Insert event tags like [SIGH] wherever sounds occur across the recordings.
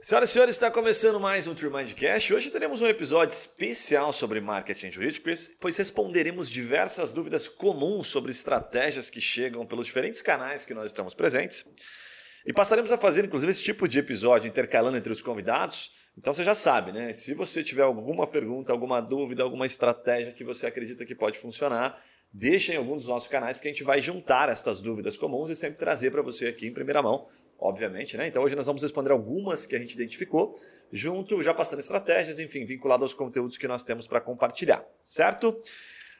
Senhoras e senhores, está começando mais um Tremindcast. Hoje teremos um episódio especial sobre marketing jurídico, pois responderemos diversas dúvidas comuns sobre estratégias que chegam pelos diferentes canais que nós estamos presentes. E passaremos a fazer, inclusive, esse tipo de episódio intercalando entre os convidados. Então você já sabe, né? Se você tiver alguma pergunta, alguma dúvida, alguma estratégia que você acredita que pode funcionar, deixa em algum dos nossos canais, porque a gente vai juntar estas dúvidas comuns e sempre trazer para você aqui em primeira mão, obviamente. Né? Então hoje nós vamos responder algumas que a gente identificou, junto, já passando estratégias, enfim, vinculado aos conteúdos que nós temos para compartilhar, certo?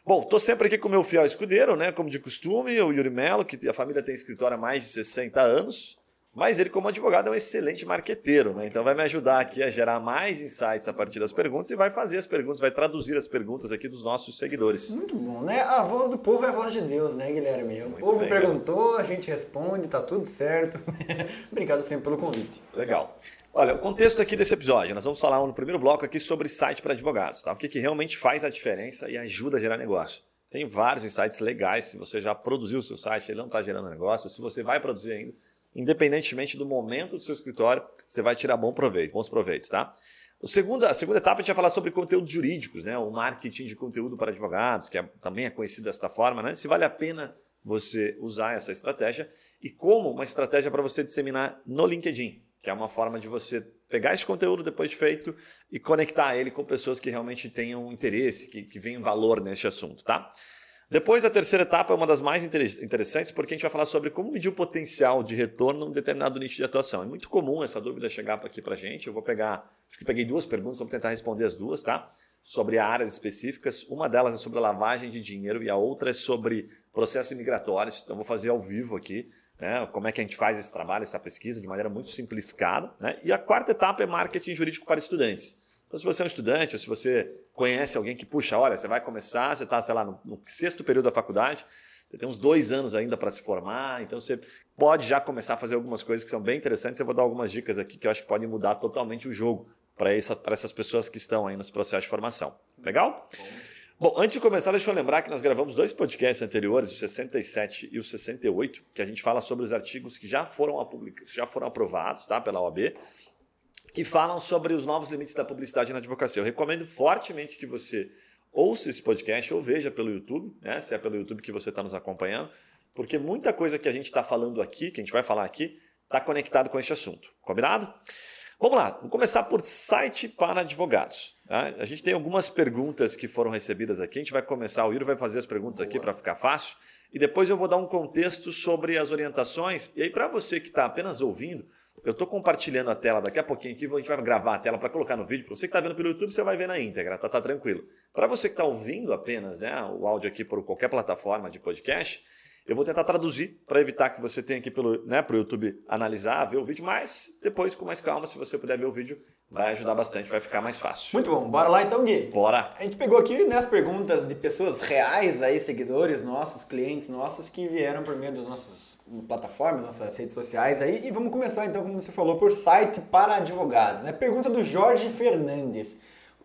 Bom, estou sempre aqui com o meu fiel escudeiro, né? Como de costume, o Yuri Melo, que a família tem escritório há mais de 60 anos. Mas ele, como advogado, é um excelente marqueteiro, né? Então vai me ajudar aqui a gerar mais insights a partir das perguntas e vai fazer as perguntas, vai traduzir as perguntas aqui dos nossos seguidores. Muito bom, né? A voz do povo é a voz de Deus, né, Guilherme? O Muito povo bem, perguntou, a gente responde, tá tudo certo. [LAUGHS] Obrigado sempre pelo convite. Legal. Olha, o contexto aqui desse episódio, nós vamos falar no primeiro bloco aqui sobre site para advogados, tá? O que, que realmente faz a diferença e ajuda a gerar negócio. Tem vários insights legais, se você já produziu o seu site, ele não está gerando negócio, se você vai produzir ainda, independentemente do momento do seu escritório, você vai tirar bom proveito, bons proveitos, tá? O segundo, a segunda etapa a gente vai falar sobre conteúdos jurídicos, né? o marketing de conteúdo para advogados, que é, também é conhecido desta forma, né? se vale a pena você usar essa estratégia e como uma estratégia para você disseminar no LinkedIn, que é uma forma de você pegar esse conteúdo depois de feito e conectar ele com pessoas que realmente tenham interesse, que, que venham valor nesse assunto, tá? Depois, a terceira etapa é uma das mais interessantes, porque a gente vai falar sobre como medir o potencial de retorno num determinado nicho de atuação. É muito comum essa dúvida chegar aqui para a gente. Eu vou pegar, acho que peguei duas perguntas, vamos tentar responder as duas, tá? Sobre áreas específicas. Uma delas é sobre lavagem de dinheiro e a outra é sobre processos migratórios. Então, vou fazer ao vivo aqui. Né, como é que a gente faz esse trabalho, essa pesquisa de maneira muito simplificada. Né? E a quarta etapa é marketing jurídico para estudantes. Então, se você é um estudante ou se você conhece alguém que, puxa, olha, você vai começar, você está, sei lá, no, no, sexto período da faculdade, você tem uns dois anos ainda para se formar, então você pode já começar a fazer algumas coisas que são bem interessantes. Eu vou dar algumas dicas aqui que eu acho que podem mudar totalmente o jogo para essa, essas pessoas que estão aí nos processos de formação. Legal? Bom, antes de começar, deixa eu lembrar que nós gravamos dois podcasts anteriores, o 67 e o 68, que a gente fala sobre os artigos que já foram, já foram aprovados tá, pela OAB que falam sobre os novos limites da publicidade na advocacia. Eu recomendo fortemente que você ouça esse podcast ou veja pelo YouTube, né? se é pelo YouTube que você está nos acompanhando, porque muita coisa que a gente está falando aqui, que a gente vai falar aqui, está conectado com esse assunto. Combinado? Vamos lá, vamos começar por site para advogados. Tá? A gente tem algumas perguntas que foram recebidas aqui. A gente vai começar, o Iro vai fazer as perguntas Boa. aqui para ficar fácil. E depois eu vou dar um contexto sobre as orientações. E aí, para você que está apenas ouvindo, eu estou compartilhando a tela daqui a pouquinho aqui, a gente vai gravar a tela para colocar no vídeo. Para você que está vendo pelo YouTube, você vai ver na íntegra, tá, tá tranquilo. Para você que está ouvindo apenas né, o áudio aqui por qualquer plataforma de podcast, eu vou tentar traduzir para evitar que você tenha aqui pelo né, o YouTube analisar, ver o vídeo, mas depois com mais calma, se você puder ver o vídeo, vai ajudar bastante, vai ficar mais fácil. Muito bom, bora lá então, Gui. Bora. A gente pegou aqui né, as perguntas de pessoas reais aí, seguidores nossos, clientes nossos, que vieram por meio das nossas plataformas, nossas redes sociais aí. E vamos começar então, como você falou, por site para advogados. Né? Pergunta do Jorge Fernandes.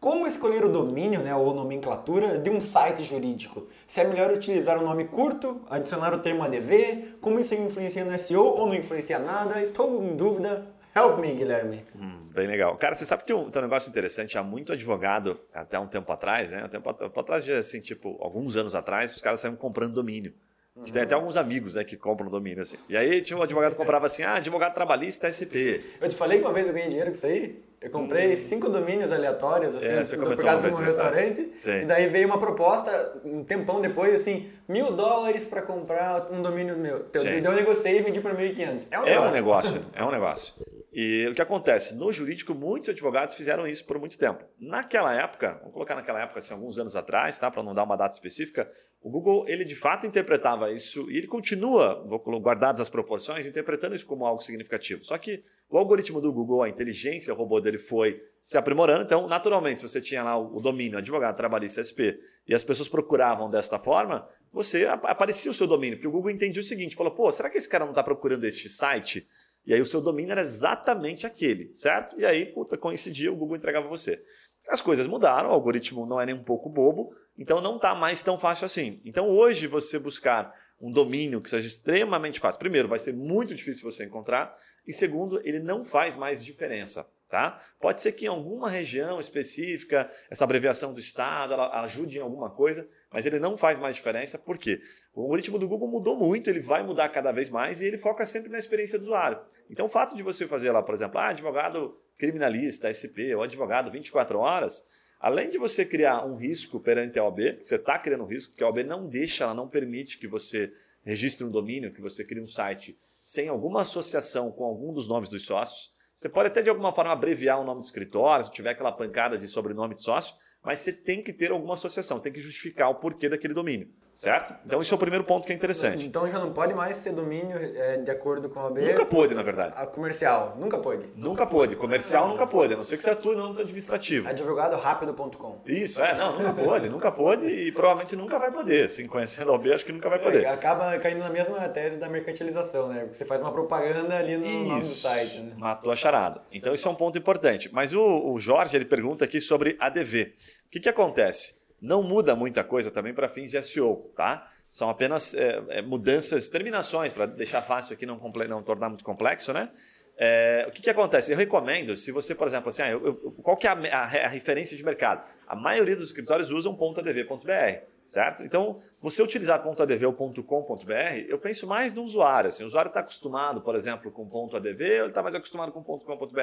Como escolher o domínio né, ou nomenclatura de um site jurídico? Se é melhor utilizar um nome curto, adicionar o termo ADV, como isso influencia no SEO ou não influencia nada? Estou em dúvida. Help me, Guilherme. Hum, bem legal. Cara, você sabe que tem um, tem um negócio interessante. Há muito advogado, até um tempo atrás, né? Um tempo, tempo atrás, assim, tipo, alguns anos atrás, os caras saíram comprando domínio. A gente tem até alguns amigos né, que compram domínio assim. E aí tinha um advogado que comprava assim, ah, advogado trabalhista SP. Eu te falei que uma vez eu ganhei dinheiro com isso aí? Eu comprei hum. cinco domínios aleatórios, assim, é, por causa de um restaurante. E daí veio uma proposta, um tempão depois, assim, mil dólares para comprar um domínio meu. Então, eu negociei e vendi para 1.500. É um negócio. É um negócio, é um negócio. E o que acontece? No jurídico, muitos advogados fizeram isso por muito tempo. Naquela época, vamos colocar naquela época, assim, alguns anos atrás, tá? para não dar uma data específica, o Google ele de fato interpretava isso e ele continua, guardadas as proporções, interpretando isso como algo significativo. Só que o algoritmo do Google, a inteligência, o robô dele foi se aprimorando. Então, naturalmente, se você tinha lá o domínio advogado, trabalhista, SP, e as pessoas procuravam desta forma, você aparecia o seu domínio. Porque o Google entendia o seguinte: falou, pô, será que esse cara não está procurando este site? E aí o seu domínio era exatamente aquele, certo? E aí, puta, coincidia, o Google entregava você. As coisas mudaram, o algoritmo não é nem um pouco bobo, então não está mais tão fácil assim. Então hoje você buscar um domínio que seja extremamente fácil, primeiro, vai ser muito difícil você encontrar, e segundo, ele não faz mais diferença. Tá? Pode ser que em alguma região específica, essa abreviação do estado ajude em alguma coisa, mas ele não faz mais diferença, por quê? O algoritmo do Google mudou muito, ele vai mudar cada vez mais e ele foca sempre na experiência do usuário. Então, o fato de você fazer lá, por exemplo, ah, advogado criminalista, SP, ou advogado 24 horas, além de você criar um risco perante a OAB, você está criando um risco, porque a OAB não deixa, ela não permite que você registre um domínio, que você crie um site sem alguma associação com algum dos nomes dos sócios. Você pode até de alguma forma abreviar o nome do escritório, se tiver aquela pancada de sobrenome de sócio, mas você tem que ter alguma associação, tem que justificar o porquê daquele domínio, certo? Então esse é o primeiro ponto que é interessante. Então já não pode mais ser domínio é, de acordo com a OAB? Nunca pôde, na verdade. A comercial, nunca pôde? Nunca pôde. Comercial nunca pôde, a não ser que você atue no âmbito administrativo. Advogadorápido.com Isso, é, não, nunca pôde, nunca pôde e provavelmente nunca vai poder. Assim, conhecendo a OAB, acho que nunca vai poder. É, acaba caindo na mesma tese da mercantilização, né? Porque você faz uma propaganda ali no Isso, nome do site. Né? matou a charada. Então isso é um ponto importante. Mas o, o Jorge, ele pergunta aqui sobre ADV que, que acontece? Não muda muita coisa também para fins de SEO, tá? São apenas é, é, mudanças, terminações, para deixar fácil aqui, não, não tornar muito complexo, né? É, o que, que acontece? Eu recomendo, se você, por exemplo, assim, ah, eu, eu, qual que é a, a, a, referência de mercado? A maioria dos escritórios usam .adv.br certo? Então, você utilizar .adv ou .com.br, eu penso mais no usuário. Assim, o usuário está acostumado, por exemplo, com .adv ou ele está mais acostumado com .com.br?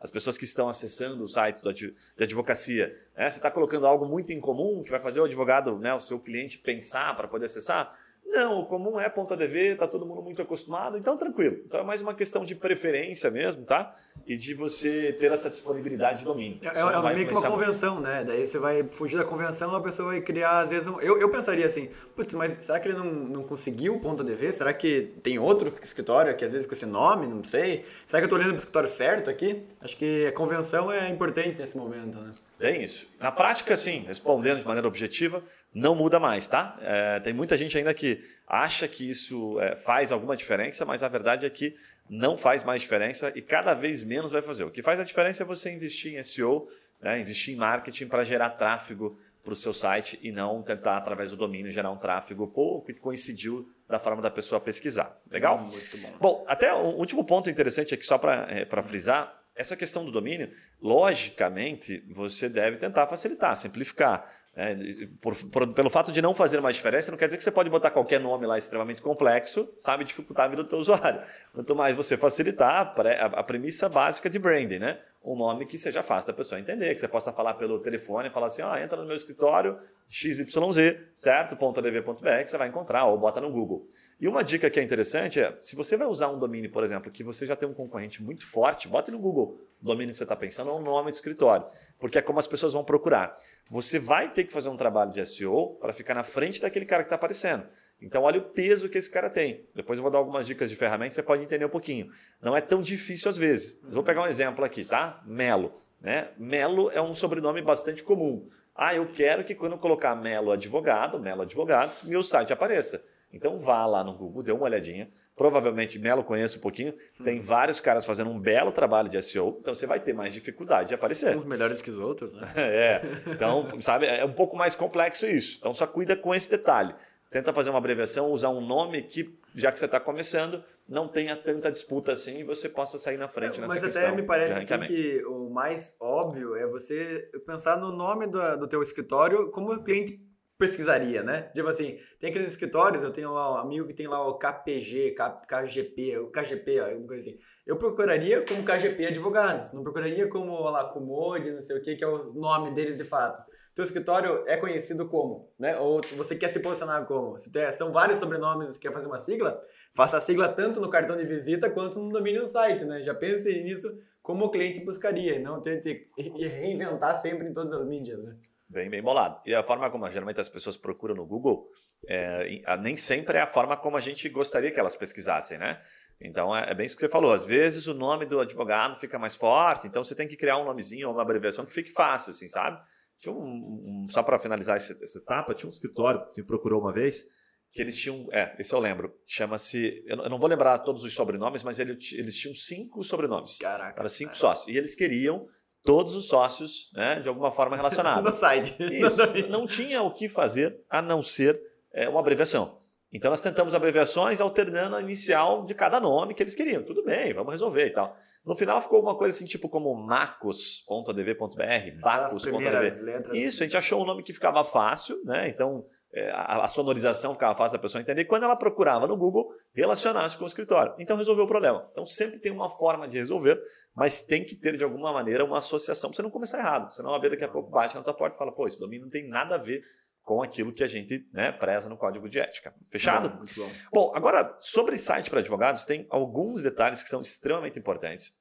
As pessoas que estão acessando os sites de advocacia, né? você está colocando algo muito em comum que vai fazer o advogado, né, o seu cliente pensar para poder acessar? Não, o comum é ponto .adv, está todo mundo muito acostumado, então tranquilo. Então é mais uma questão de preferência mesmo, tá? E de você ter essa disponibilidade de domínio. É, é meio que uma convenção, né? Daí você vai fugir da convenção, a pessoa vai criar, às vezes, um... eu, eu pensaria assim, putz, mas será que ele não, não conseguiu o ponto .adv? Será que tem outro escritório que às vezes com esse nome, não sei? Será que eu estou olhando para o escritório certo aqui? Acho que a convenção é importante nesse momento, né? É isso. Na prática, sim, respondendo de maneira objetiva, não muda mais, tá? É, tem muita gente ainda que acha que isso é, faz alguma diferença, mas a verdade é que não faz mais diferença e cada vez menos vai fazer. O que faz a diferença é você investir em SEO, né, investir em marketing para gerar tráfego para o seu site e não tentar, através do domínio, gerar um tráfego pouco que coincidiu da forma da pessoa pesquisar. Legal? Muito bom. Bom, até o último ponto interessante aqui, só para é, frisar, essa questão do domínio, logicamente, você deve tentar facilitar, simplificar. É, por, por, pelo fato de não fazer mais diferença, não quer dizer que você pode botar qualquer nome lá extremamente complexo, sabe, dificultar a vida do teu usuário. Quanto mais você facilitar a, a premissa básica de branding, né? Um nome que seja fácil da pessoa entender, que você possa falar pelo telefone, falar assim, ó, oh, entra no meu escritório XYZ, certo? .adv.br que você vai encontrar, ou bota no Google. E uma dica que é interessante é, se você vai usar um domínio, por exemplo, que você já tem um concorrente muito forte, bota no Google o domínio que você está pensando ou o nome do escritório, porque é como as pessoas vão procurar. Você vai ter que fazer um trabalho de SEO para ficar na frente daquele cara que está aparecendo. Então, olha o peso que esse cara tem. Depois eu vou dar algumas dicas de ferramentas, você pode entender um pouquinho. Não é tão difícil às vezes. Mas vou pegar um exemplo aqui, tá? Melo. Né? Melo é um sobrenome bastante comum. Ah, eu quero que quando eu colocar Melo Advogado, Melo Advogados, meu site apareça. Então vá lá no Google, dê uma olhadinha. Provavelmente Melo conhece um pouquinho. Tem vários caras fazendo um belo trabalho de SEO, então você vai ter mais dificuldade de aparecer. Uns melhores que os outros, né? [LAUGHS] é. [LAUGHS] Então, sabe, é um pouco mais complexo isso. Então só cuida com esse detalhe. Tenta fazer uma abreviação, usar um nome que, já que você está começando, não tenha tanta disputa assim e você possa sair na frente nessa Mas questão. Mas até me parece assim que o mais óbvio é você pensar no nome do, do teu escritório como o cliente pesquisaria, né? Tipo assim, tem aqueles escritórios, eu tenho lá um amigo que tem lá o KPG, KGP, o KGP, alguma coisa assim. Eu procuraria como KGP advogados, não procuraria como lá Comode, não sei o que, que é o nome deles de fato. Teu escritório é conhecido como, né? Ou você quer se posicionar como? Se tem, são vários sobrenomes e quer fazer uma sigla, faça a sigla tanto no cartão de visita quanto no domínio do site, né? Já pense nisso como o cliente buscaria, não tente reinventar sempre em todas as mídias, né? Bem, bem bolado. E a forma como geralmente as pessoas procuram no Google, é, nem sempre é a forma como a gente gostaria que elas pesquisassem, né? Então é, é, bem isso que você falou. Às vezes o nome do advogado fica mais forte, então você tem que criar um nomezinho ou uma abreviação que fique fácil, assim, sabe? Tinha um, um só para finalizar essa, essa etapa, tinha um escritório que me procurou uma vez que eles tinham, é, esse eu lembro, chama-se, eu não vou lembrar todos os sobrenomes, mas eles, eles tinham cinco sobrenomes. Caraca. Era cinco sócios. E eles queriam todos os sócios, né, de alguma forma [LAUGHS] relacionados. no site. Isso. não tinha o que fazer a não ser é, uma abreviação. Então nós tentamos abreviações alternando a inicial de cada nome que eles queriam. Tudo bem, vamos resolver e tal. No final ficou uma coisa assim, tipo como macos.adv.br, bacos.adv. Isso, a gente achou um nome que ficava fácil, né? Então é, a, a, sonorização ficava fácil da pessoa entender. Quando ela procurava no Google, relacionasse com o escritório. Então resolveu o problema. Então sempre tem uma forma de resolver, mas tem que ter de alguma maneira uma associação para você não começar errado. Senão a B daqui a pouco bate na tua porta e fala, pô, esse domínio não tem nada a ver com aquilo que a gente né, preza no código de ética. Fechado? Bom, muito bom. bom, agora, sobre site para advogados, tem alguns detalhes que são extremamente importantes.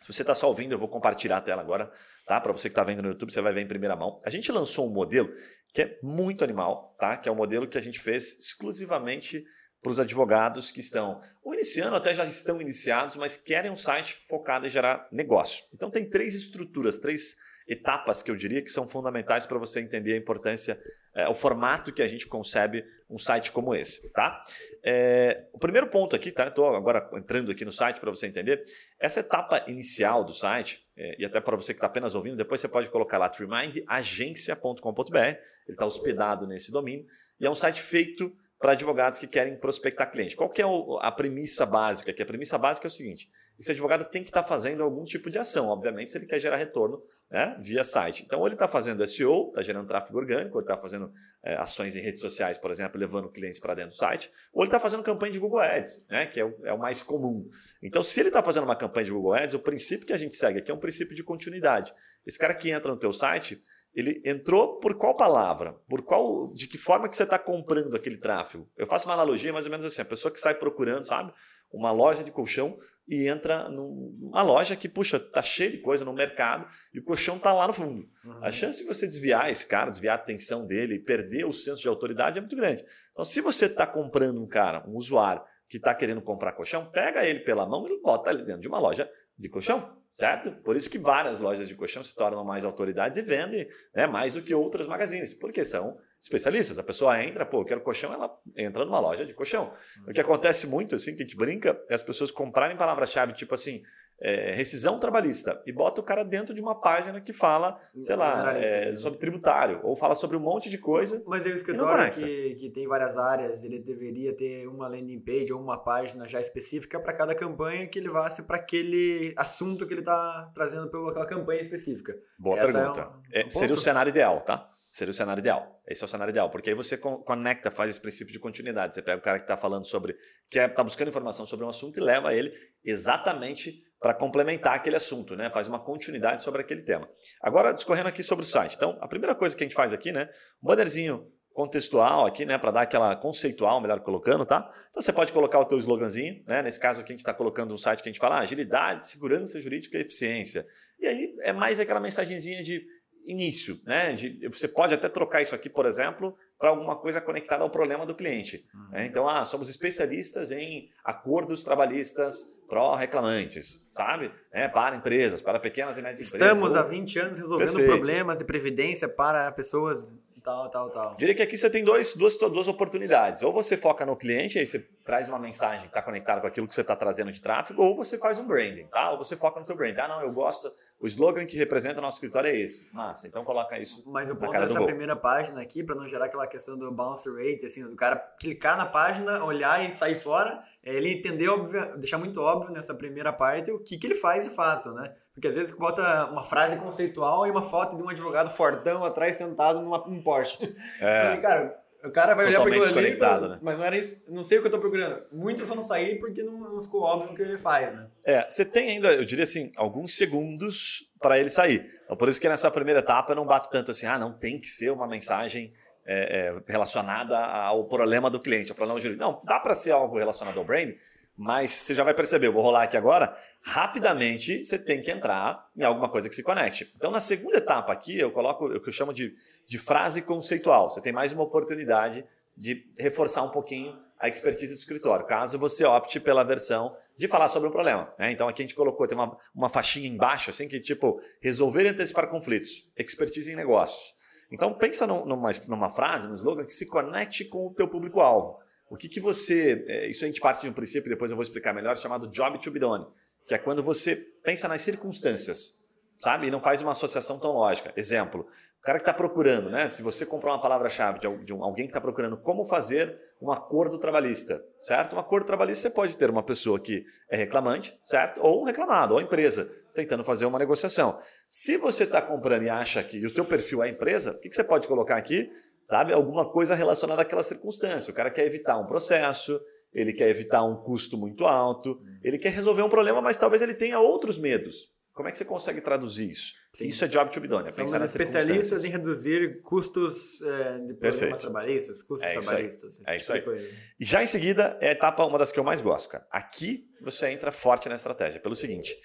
Se você está só ouvindo, eu vou compartilhar a tela agora, tá? Para você que está vendo no YouTube, você vai ver em primeira mão. A gente lançou um modelo que é muito animal, tá? Que é um modelo que a gente fez exclusivamente para os advogados que estão ou iniciando, até já estão iniciados, mas querem um site focado em gerar negócio. Então tem três estruturas, três etapas que eu diria que são fundamentais para você entender a importância, é, o formato que a gente concebe um site como esse, tá? É, o primeiro ponto aqui, tá? Estou agora entrando aqui no site para você entender. Essa etapa inicial do site, é, e até para você que está apenas ouvindo, depois você pode colocar lá tremindagência.com.br, ele está hospedado nesse domínio, e é um site feito para advogados que querem prospectar cliente. Qual que é a premissa básica? Que a premissa básica é o seguinte: esse advogado tem que estar tá fazendo algum tipo de ação, obviamente, se ele quer gerar retorno né, via site. Então, ele está fazendo SEO, está gerando tráfego orgânico, ou ele está fazendo é, ações em redes sociais, por exemplo, levando clientes para dentro do site, ou ele está fazendo campanha de Google Ads, né, que é o, é o mais comum. Então, se ele está fazendo uma campanha de Google Ads, o princípio que a gente segue aqui é um princípio de continuidade. Esse cara que entra no teu site, ele entrou por qual palavra? Por qual, de que forma que você está comprando aquele tráfego? Eu faço uma analogia mais ou menos assim, a pessoa que sai procurando, sabe, uma loja de colchão e entra numa loja que, puxa, tá cheia de coisa no mercado e o colchão tá lá no fundo. Uhum. A chance de você desviar esse cara, desviar a atenção dele e perder o senso de autoridade é muito grande. Então, se você está comprando um cara, um usuário que está querendo comprar colchão, pega ele pela mão e bota ele dentro de uma loja de colchão certo? Por isso que várias lojas de colchão se tornam mais autoridades e vendem né, mais do que outras magazines, porque são especialistas. A pessoa entra, pô, eu quero colchão, ela entra numa loja de colchão. O que acontece muito, assim, que a gente brinca, é as pessoas comprarem palavra-chave, tipo assim, é, rescisão trabalhista e bota o cara dentro de uma página que fala, sei lá, é, sobre tributário ou fala sobre um monte de coisa. Mas é o escritório que, que tem várias áreas, ele deveria ter uma landing page ou uma página já específica para cada campanha que ele vá para aquele assunto que ele está trazendo pela campanha específica. Boa Essa pergunta. É um, um seria o cenário ideal, tá? Seria o cenário ideal. Esse é o cenário ideal, porque aí você conecta, faz esse princípio de continuidade. Você pega o cara que está falando sobre, que está é, buscando informação sobre um assunto e leva ele exatamente para complementar aquele assunto, né? Faz uma continuidade sobre aquele tema. Agora, discorrendo aqui sobre o site. Então, a primeira coisa que a gente faz aqui, né? Um bannerzinho contextual aqui, né, para dar aquela conceitual, melhor colocando, tá? Então você pode colocar o teu sloganzinho, né? Nesse caso aqui a gente está colocando um site que a gente fala ah, agilidade, segurança jurídica e eficiência. E aí é mais aquela mensagenzinha de início, né? De, você pode até trocar isso aqui, por exemplo, para alguma coisa conectada ao problema do cliente. Uhum. Né? Então, ah, somos especialistas em acordos trabalhistas pró-reclamantes, sabe? É, para empresas, para pequenas e médias Estamos empresas. Estamos há 20 anos resolvendo Perfeito. problemas de previdência para pessoas tal, tal, tal. Diria que aqui você tem dois, duas, duas oportunidades. Ou você foca no cliente, aí você traz uma mensagem que está conectada com aquilo que você está trazendo de tráfego, ou você faz um branding, tá? Ou você foca no teu branding. Ah, não, eu gosto, o slogan que representa o nosso escritório é esse. Massa, então coloca isso Mas o ponto dessa primeira página aqui, para não gerar aquela questão do bounce rate, assim, do cara clicar na página, olhar e sair fora, é ele entender, óbvio, deixar muito óbvio nessa primeira parte o que, que ele faz de fato, né? Porque às vezes bota uma frase conceitual e uma foto de um advogado fortão atrás sentado num Porsche. É. [LAUGHS] cara, o cara vai olhar para aquilo ali, né? mas não era isso, não sei o que eu estou procurando. Muitos vão sair porque não, não, ficou óbvio o que ele faz, né? É, você tem ainda, eu diria assim, alguns segundos para ele sair. Então, por isso que nessa primeira etapa eu não bato tanto assim, ah, não tem que ser uma mensagem é, é, relacionada ao problema do cliente, ao problema jurídico. Não, dá para ser algo relacionado ao brand, mas você já vai perceber, eu vou rolar aqui agora, rapidamente você tem que entrar em alguma coisa que se conecte. Então, na segunda etapa aqui, eu coloco o que eu chamo de, de frase conceitual. Você tem mais uma oportunidade de reforçar um pouquinho a expertise do escritório, caso você opte pela versão de falar sobre o problema. Né? Então, aqui a gente colocou, tem uma, uma faixinha embaixo, assim, que tipo, resolver e antecipar conflitos, expertise em negócios. Então, pensa numa, numa frase, no slogan, que se conecte com o teu público-alvo. O que, que você. É, isso a gente parte de um princípio, depois eu vou explicar melhor, chamado job to be done, que é quando você pensa nas circunstâncias, sabe? E não faz uma associação tão lógica. Exemplo, cara que está procurando, né? Se você comprar uma palavra-chave de, alguém que está procurando como fazer um acordo trabalhista, certo? Um acordo trabalhista você pode ter uma pessoa que é reclamante, certo? Ou um reclamado, ou empresa tentando fazer uma negociação. Se você está comprando e acha que o seu perfil é empresa, o que, que você pode colocar aqui? Sabe? Alguma coisa relacionada àquela circunstância. O cara quer evitar um processo, ele quer evitar um custo muito alto, ele quer resolver um problema, mas talvez ele tenha outros medos. Como é que você consegue traduzir isso? Sim. Isso é job to be done. É Somos especialistas em reduzir custos é, de problemas trabalhistas, custos é trabalhistas. É isso tipo aí. E já em seguida, é a etapa, uma das que eu mais gosto, cara. Aqui você entra forte na estratégia, pelo seguinte.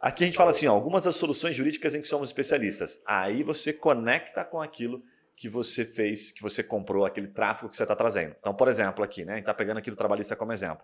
Aqui a gente fala assim, ó, algumas das soluções jurídicas em que somos especialistas. Aí você conecta com aquilo que você fez, que você comprou, aquele tráfego que você está trazendo. Então, por exemplo, aqui, né? A gente está pegando aqui do trabalhista como exemplo.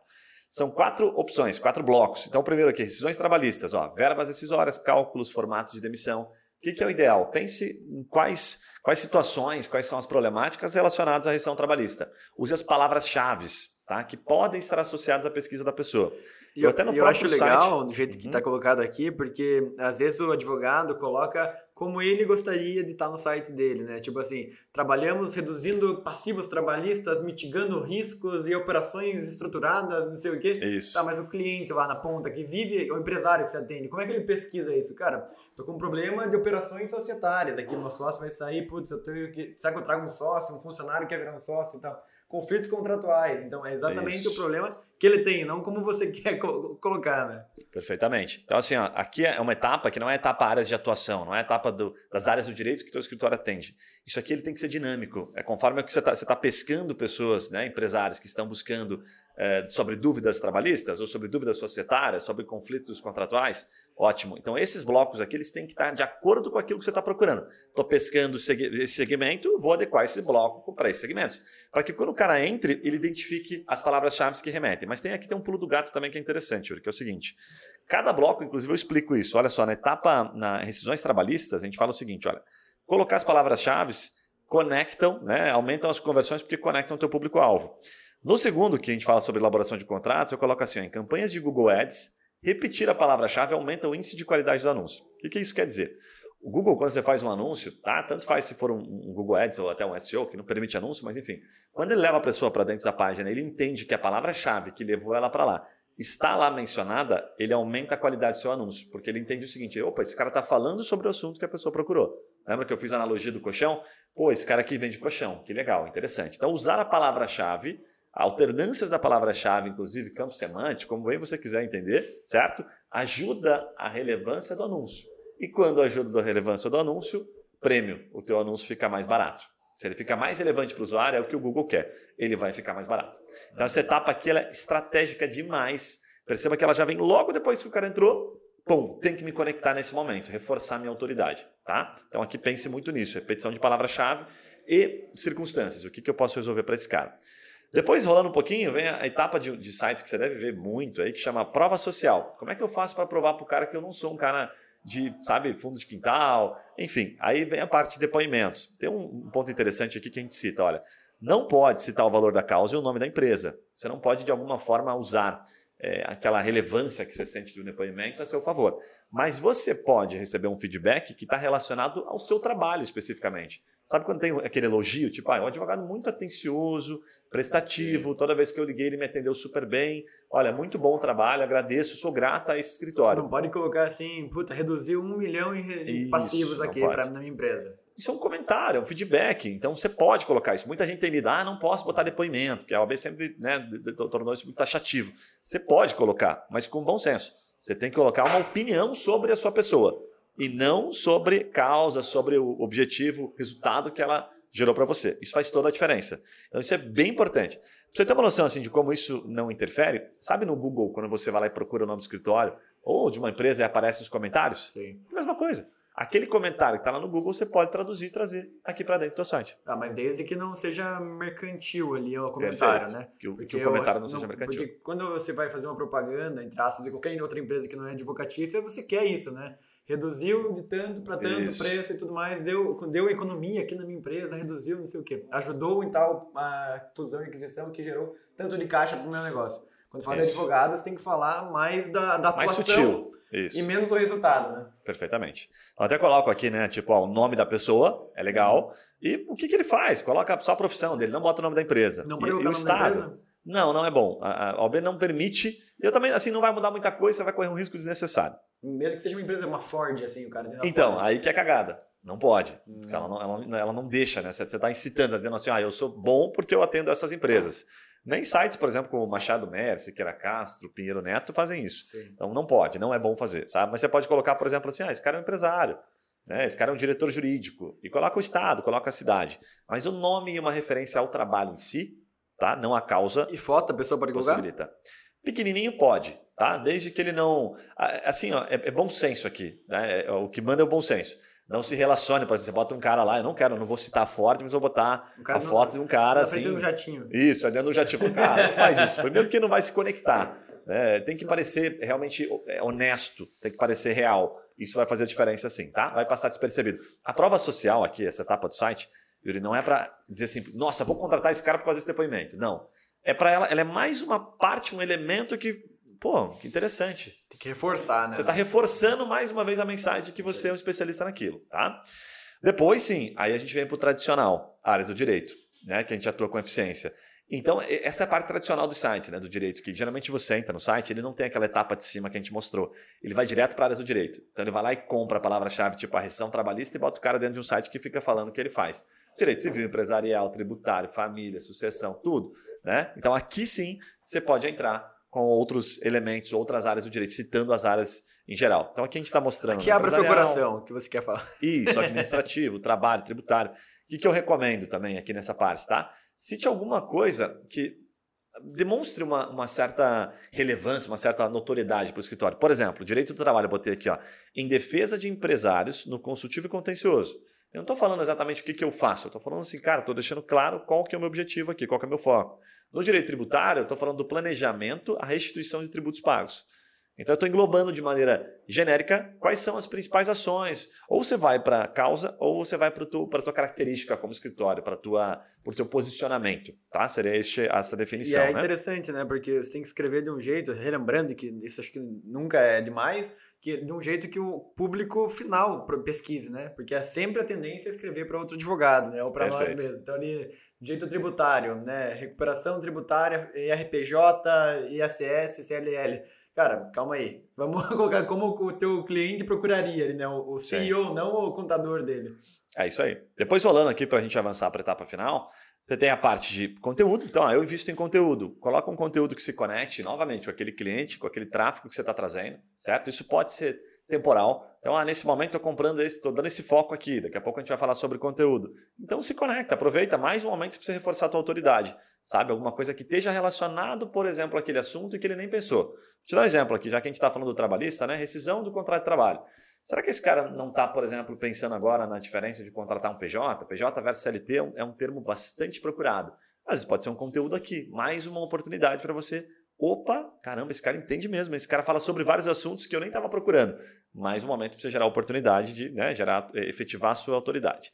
São quatro opções, quatro blocos. Então, primeiro aqui, decisões trabalhistas, ó, verbas decisórias, cálculos, formatos de demissão. O que, que é o ideal? Pense em quais, quais situações, quais são as problemáticas relacionadas à rescisão trabalhista. Use as palavras-chave tá? que podem estar associadas à pesquisa da pessoa. E eu, até no eu acho legal site. do jeito que está uhum. colocado aqui, porque às vezes o advogado coloca como ele gostaria de estar no site dele, né? Tipo assim, trabalhamos reduzindo passivos trabalhistas, mitigando riscos e operações estruturadas, não sei o quê. Isso. Tá, mas o cliente lá na ponta que vive, o empresário que você atende, como é que ele pesquisa isso? Cara, tô com um problema de operações societárias. Aqui meu sócio vai sair, putz, eu tenho que. Será que eu trago um sócio, um funcionário que quer virar um sócio e tal? Conflitos contratuais. Então, é exatamente isso. o problema que ele tem, não como você [LAUGHS] quer co colocar, né? Perfeitamente. Então, assim, ó, aqui é uma etapa que não é etapa áreas de atuação, não é etapa do, das áreas do direito que o escritório atende. Isso aqui ele tem que ser dinâmico. É conforme que você está tá pescando pessoas, né, empresários que estão buscando é, sobre dúvidas trabalhistas ou sobre dúvidas societárias, sobre conflitos contratuais, ótimo. Então, esses blocos aqui eles têm que estar de acordo com aquilo que você está procurando. Estou pescando esse segmento, vou adequar esse bloco para esses segmentos. Para que quando o cara entre, ele identifique as palavras-chave que remetem. Mas tem aqui tem um pulo do gato também que é interessante, Yuri, que é o seguinte. Cada bloco, inclusive, eu explico isso. Olha só, na etapa, na rescisões trabalhistas, a gente fala o seguinte, olha, colocar as palavras-chave conectam, né, aumentam as conversões porque conectam o teu público-alvo. No segundo, que a gente fala sobre elaboração de contratos, eu coloco assim, ó, em campanhas de Google Ads, repetir a palavra-chave aumenta o índice de qualidade do anúncio. O que, que isso quer dizer? O Google, quando você faz um anúncio, tá? tanto faz se for um, um, Google Ads ou até um SEO, que não permite anúncio, mas enfim, quando ele leva a pessoa para dentro da página, ele entende que a palavra-chave que levou ela para lá está lá mencionada, ele aumenta a qualidade do seu anúncio, porque ele entende o seguinte: opa, esse cara está falando sobre o assunto que a pessoa procurou. Lembra que eu fiz a analogia do colchão? Pô, esse cara aqui vende colchão, que legal, interessante. Então, usar a palavra-chave alternâncias da palavra-chave, inclusive campo semântico, como bem você quiser entender, certo? Ajuda a relevância do anúncio. E quando ajuda a relevância do anúncio, prêmio, o teu anúncio fica mais barato. Se ele fica mais relevante para o usuário, é o que o Google quer. Ele vai ficar mais barato. Então essa etapa aqui é estratégica demais. Perceba que ela já vem logo depois que o cara entrou. Pum, tem que me conectar nesse momento, reforçar minha autoridade, tá? Então aqui pense muito nisso, repetição de palavra-chave e circunstâncias. O que, que eu posso resolver para esse cara? Depois, rolando um pouquinho, vem a etapa de, de, sites que você deve ver muito aí, que chama prova social. Como é que eu faço para provar para o cara que eu não sou um cara de, sabe, fundo de quintal? Enfim, aí vem a parte de depoimentos. Tem um, ponto interessante aqui que a gente cita, olha, não pode citar o valor da causa e o nome da empresa. Você não pode, de alguma forma, usar é, aquela relevância que você sente do depoimento a seu favor. Mas você pode receber um feedback que está relacionado ao seu trabalho especificamente. Sabe quando tem aquele elogio, tipo, ah, é um advogado muito atencioso, prestativo, toda vez que eu liguei ele me atendeu super bem. Olha, muito bom o trabalho, agradeço, sou grata a esse escritório. Não pode colocar assim, puta, reduziu um milhão em passivos aqui para na minha empresa. Isso é um comentário, é um feedback. Então você pode colocar isso. Muita gente tem medo, ah, não posso botar depoimento, porque a OAB sempre né, tornou isso muito taxativo. Você pode colocar, mas com bom senso. Você tem que colocar uma opinião sobre a sua pessoa e não sobre causa, sobre o objetivo, resultado que ela gerou para você. Isso faz toda a diferença. Então isso é bem importante. Pra você ter uma noção assim de como isso não interfere, sabe no Google quando você vai lá e procura o nome do escritório ou de uma empresa e aparece os comentários? Sim. É a mesma coisa. Aquele comentário que está lá no Google, você pode traduzir e trazer aqui para dentro do seu site. Ah, mas desde que não seja mercantil ali o comentário, Perfeito. né? Que o, que o comentário eu, não, seja mercantil. Porque quando você vai fazer uma propaganda, entre aspas, em qualquer outra empresa que não é advocatícia, você quer isso, né? Reduziu de tanto para tanto isso. preço e tudo mais, deu, deu economia aqui na minha empresa, reduziu não sei o quê. Ajudou em tal a fusão e aquisição que gerou tanto de caixa para o meu negócio. Quando fala de advogado, você tem que falar mais da, da mais atuação e menos o resultado, né? Perfeitamente. Eu até coloco aqui, né? Tipo, ó, o nome da pessoa é legal. E o que, que ele faz? Coloca só a profissão dele, não bota o nome da empresa. Não e, e o Estado. empresa? Não, não é bom. A, a OAB não permite. E eu também, assim, não vai mudar muita coisa, você vai correr um risco desnecessário. Mesmo que seja uma empresa, uma Ford, assim, o cara tem Então, Ford. aí que é cagada. Não pode. Hum. Ela, não, ela, ela não deixa, né? Você está incitando, tá dizendo assim, ah, eu sou bom porque eu atendo essas empresas. Nem sites, por exemplo, como Machado Mer, Siqueira Castro, Pinheiro Neto fazem isso. Sim. Então não pode, não é bom fazer, sabe? Mas você pode colocar, por exemplo, assim, ah, esse cara é um empresário, né? Esse cara é um diretor jurídico. E coloca o estado, coloca a cidade. Mas o nome e uma referência ao trabalho em si, tá? Não a causa, E foto, a pessoa pode colocar? possibilita. Pequenininho pode, tá? Desde que ele não. Assim, ó, é, é bom senso aqui. Né? É- O que manda é o bom senso. Não se relacione, por exemplo, você bota um cara lá, eu não quero, eu não vou citar forte, mas vou botar a não- foto de um cara Na assim. frente de um jatinho. Isso, é dentro do jatinho. Cara, não faz isso. Primeiro porque não vai se conectar. né? Tem que parecer realmente é, honesto, tem que parecer real. Isso vai fazer a diferença sim, tá? Vai passar despercebido. A prova social aqui, essa etapa do site, Yuri, não é para dizer assim, nossa, vou contratar esse cara por causa desse depoimento. Não. É para ela, ela é mais uma parte, um elemento que, pô, que interessante. Tem que reforçar, né? Você está reforçando mais uma vez a mensagem de que você é um especialista naquilo, tá? Depois, sim, aí a gente vem para o tradicional, áreas do direito, né? Que a gente atua com eficiência. Então, essa é a parte tradicional dos sites, né? Do direito, que geralmente você entra no site, ele não tem aquela etapa de cima que a gente mostrou. Ele vai direto para áreas do direito. Então, ele vai lá e compra a palavra-chave, tipo a rescisão trabalhista, e bota o cara dentro de um site que fica falando o que ele faz. Direito civil, empresarial, tributário, família, sucessão, tudo. Né? Então, aqui sim, você pode entrar com outros elementos, outras áreas do direito, citando as áreas em geral. Então, aqui a gente está mostrando. Aqui né, abra seu coração, o que você quer falar. isso, [LAUGHS] administrativo, trabalho, tributário. O que, que eu recomendo também aqui nessa parte, tá? Cite alguma coisa que demonstre uma, uma certa relevância, uma certa notoriedade para o escritório. Por exemplo, direito do trabalho, eu botei aqui, ó, em defesa de empresários no consultivo e contencioso. Eu não estou falando exatamente o que, que eu faço, eu estou falando assim, cara, estou deixando claro qual que é o meu objetivo aqui, qual que é o meu foco. No direito tributário, eu estou falando do planejamento, a restituição de tributos pagos. Então eu estou englobando de maneira genérica quais são as principais ações. Ou você vai para a causa, ou você vai para a tua característica como escritório, para o teu posicionamento. Tá? Seria este, essa E definição. é né? interessante, né? Porque você tem que escrever de um jeito, relembrando que isso acho que nunca é demais, que de um jeito que o público final pesquise, né? Porque é sempre a tendência a escrever para outro advogado, né? Ou para nós mesmos. Então, ali, direito tributário, né? Recuperação tributária, IRPJ, IACS, CLL. Cara, calma aí. Vamos [LAUGHS] colocar como o teu cliente procuraria ali, né? O o Sim. CEO, não o contador dele. É isso aí. Depois rolando aqui para a gente avançar para a etapa final, você tem a parte de conteúdo. Então, ah, eu invisto em conteúdo. Coloca um conteúdo que se conecte novamente com aquele cliente, com aquele tráfego que você está trazendo, certo? Isso pode ser temporal. Então, ah, nesse momento estou comprando esse, estou dando esse foco aqui. Daqui a pouco a gente vai falar sobre conteúdo. Então, se conecta, aproveita mais um momento para você reforçar a tua autoridade, sabe? Alguma coisa que esteja relacionado, por exemplo, àquele assunto e que ele nem pensou. Vou te dar um exemplo aqui, já que a gente está falando do trabalhista, né? Rescisão do contrato de trabalho. Será que esse cara não está, por exemplo, pensando agora na diferença de contratar um PJ? PJ versus CLT é um, é um termo bastante procurado. Às vezes pode ser um conteúdo aqui, mais uma oportunidade para você. Opa, caramba, esse cara entende mesmo. Esse cara fala sobre vários assuntos que eu nem estava procurando. Mais um momento para você gerar oportunidade de né, gerar, eh, efetivar a sua autoridade.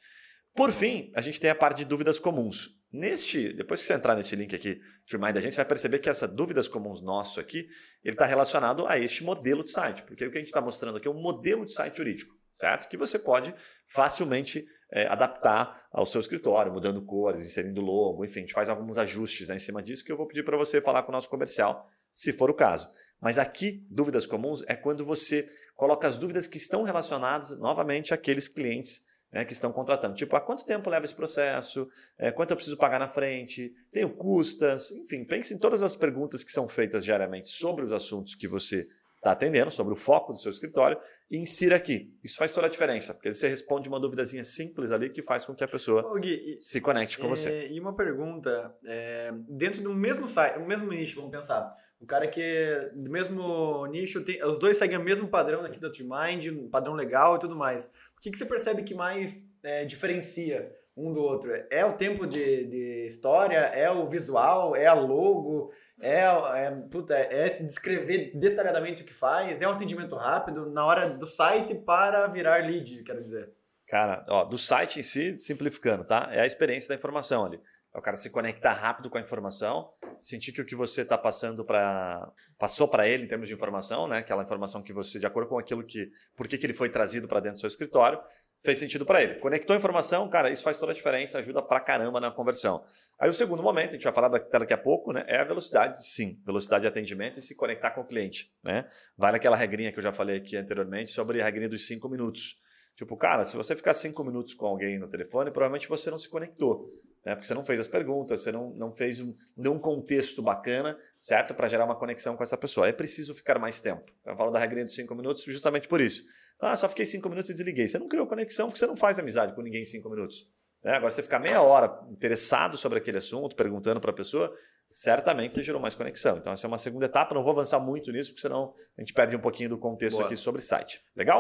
Por fim, a gente tem a parte de dúvidas comuns. Neste, depois que você entrar nesse link aqui de Remind a gente, você vai perceber que essa dúvidas comuns nosso aqui, ele está relacionado a este modelo de site, porque o que a gente está mostrando aqui é um modelo de site jurídico, certo? Que você pode facilmente eh, adaptar ao seu escritório, mudando cores, inserindo logo, enfim, a gente faz alguns ajustes né, em cima disso que eu vou pedir para você falar com o nosso comercial, se for o caso. Mas aqui, dúvidas comuns é quando você coloca as dúvidas que estão relacionadas novamente àqueles clientes né, que estão contratando. Tipo, há quanto tempo leva esse processo? É, quanto eu preciso pagar na frente? Tenho custas? Enfim, pense em todas as perguntas que são feitas diariamente sobre os assuntos que você está atendendo, sobre o foco do seu escritório, e insira aqui. Isso faz toda a diferença, porque você responde uma duvidazinha simples ali que faz com que a pessoa Ô, Gui, se conecte com você. É, e uma pergunta, é, dentro do mesmo site, no mesmo nicho, vamos pensar. O cara que é do mesmo nicho, tem, os dois seguem o mesmo padrão aqui da TreeMind, um padrão legal e tudo mais. O que, que você percebe que mais é, diferencia um do outro? É o tempo de, de história? É o visual? É a logo? É, é, puta, é descrever detalhadamente o que faz? É um atendimento rápido na hora do site para virar lead, quero dizer. Cara, ó, do site em si, simplificando, tá? É a experiência da informação ali. É o cara se conectar rápido com a informação, sentir que o que você está passando para passou para ele em termos de informação, né? Aquela informação que você, de acordo com aquilo que, por que, que ele foi trazido para dentro do seu escritório, fez sentido para ele. Conectou a informação, cara, isso faz toda a diferença, ajuda pra caramba na conversão. Aí o segundo momento, a gente vai falar daqui a pouco, né? É a velocidade, sim, velocidade de atendimento e se conectar com o cliente, né? Vale aquela regrinha que eu já falei aqui anteriormente sobre a regrinha dos cinco minutos. Tipo, cara, se você ficar cinco minutos com alguém no telefone, provavelmente você não se conectou né? porque você não fez as perguntas, você não, não fez um, deu um contexto bacana, certo? Para gerar uma conexão com essa pessoa. É preciso ficar mais tempo. Eu falo da regrinha dos cinco minutos justamente por isso. Ah, só fiquei cinco minutos e desliguei. Você não criou conexão porque você não faz amizade com ninguém em cinco minutos. Né? Agora, você ficar meia hora interessado sobre aquele assunto, perguntando para a pessoa, certamente você gerou mais conexão. Então, essa é uma segunda etapa. Não vou avançar muito nisso, porque senão a gente perde um pouquinho do contexto Boa. aqui sobre site. Legal?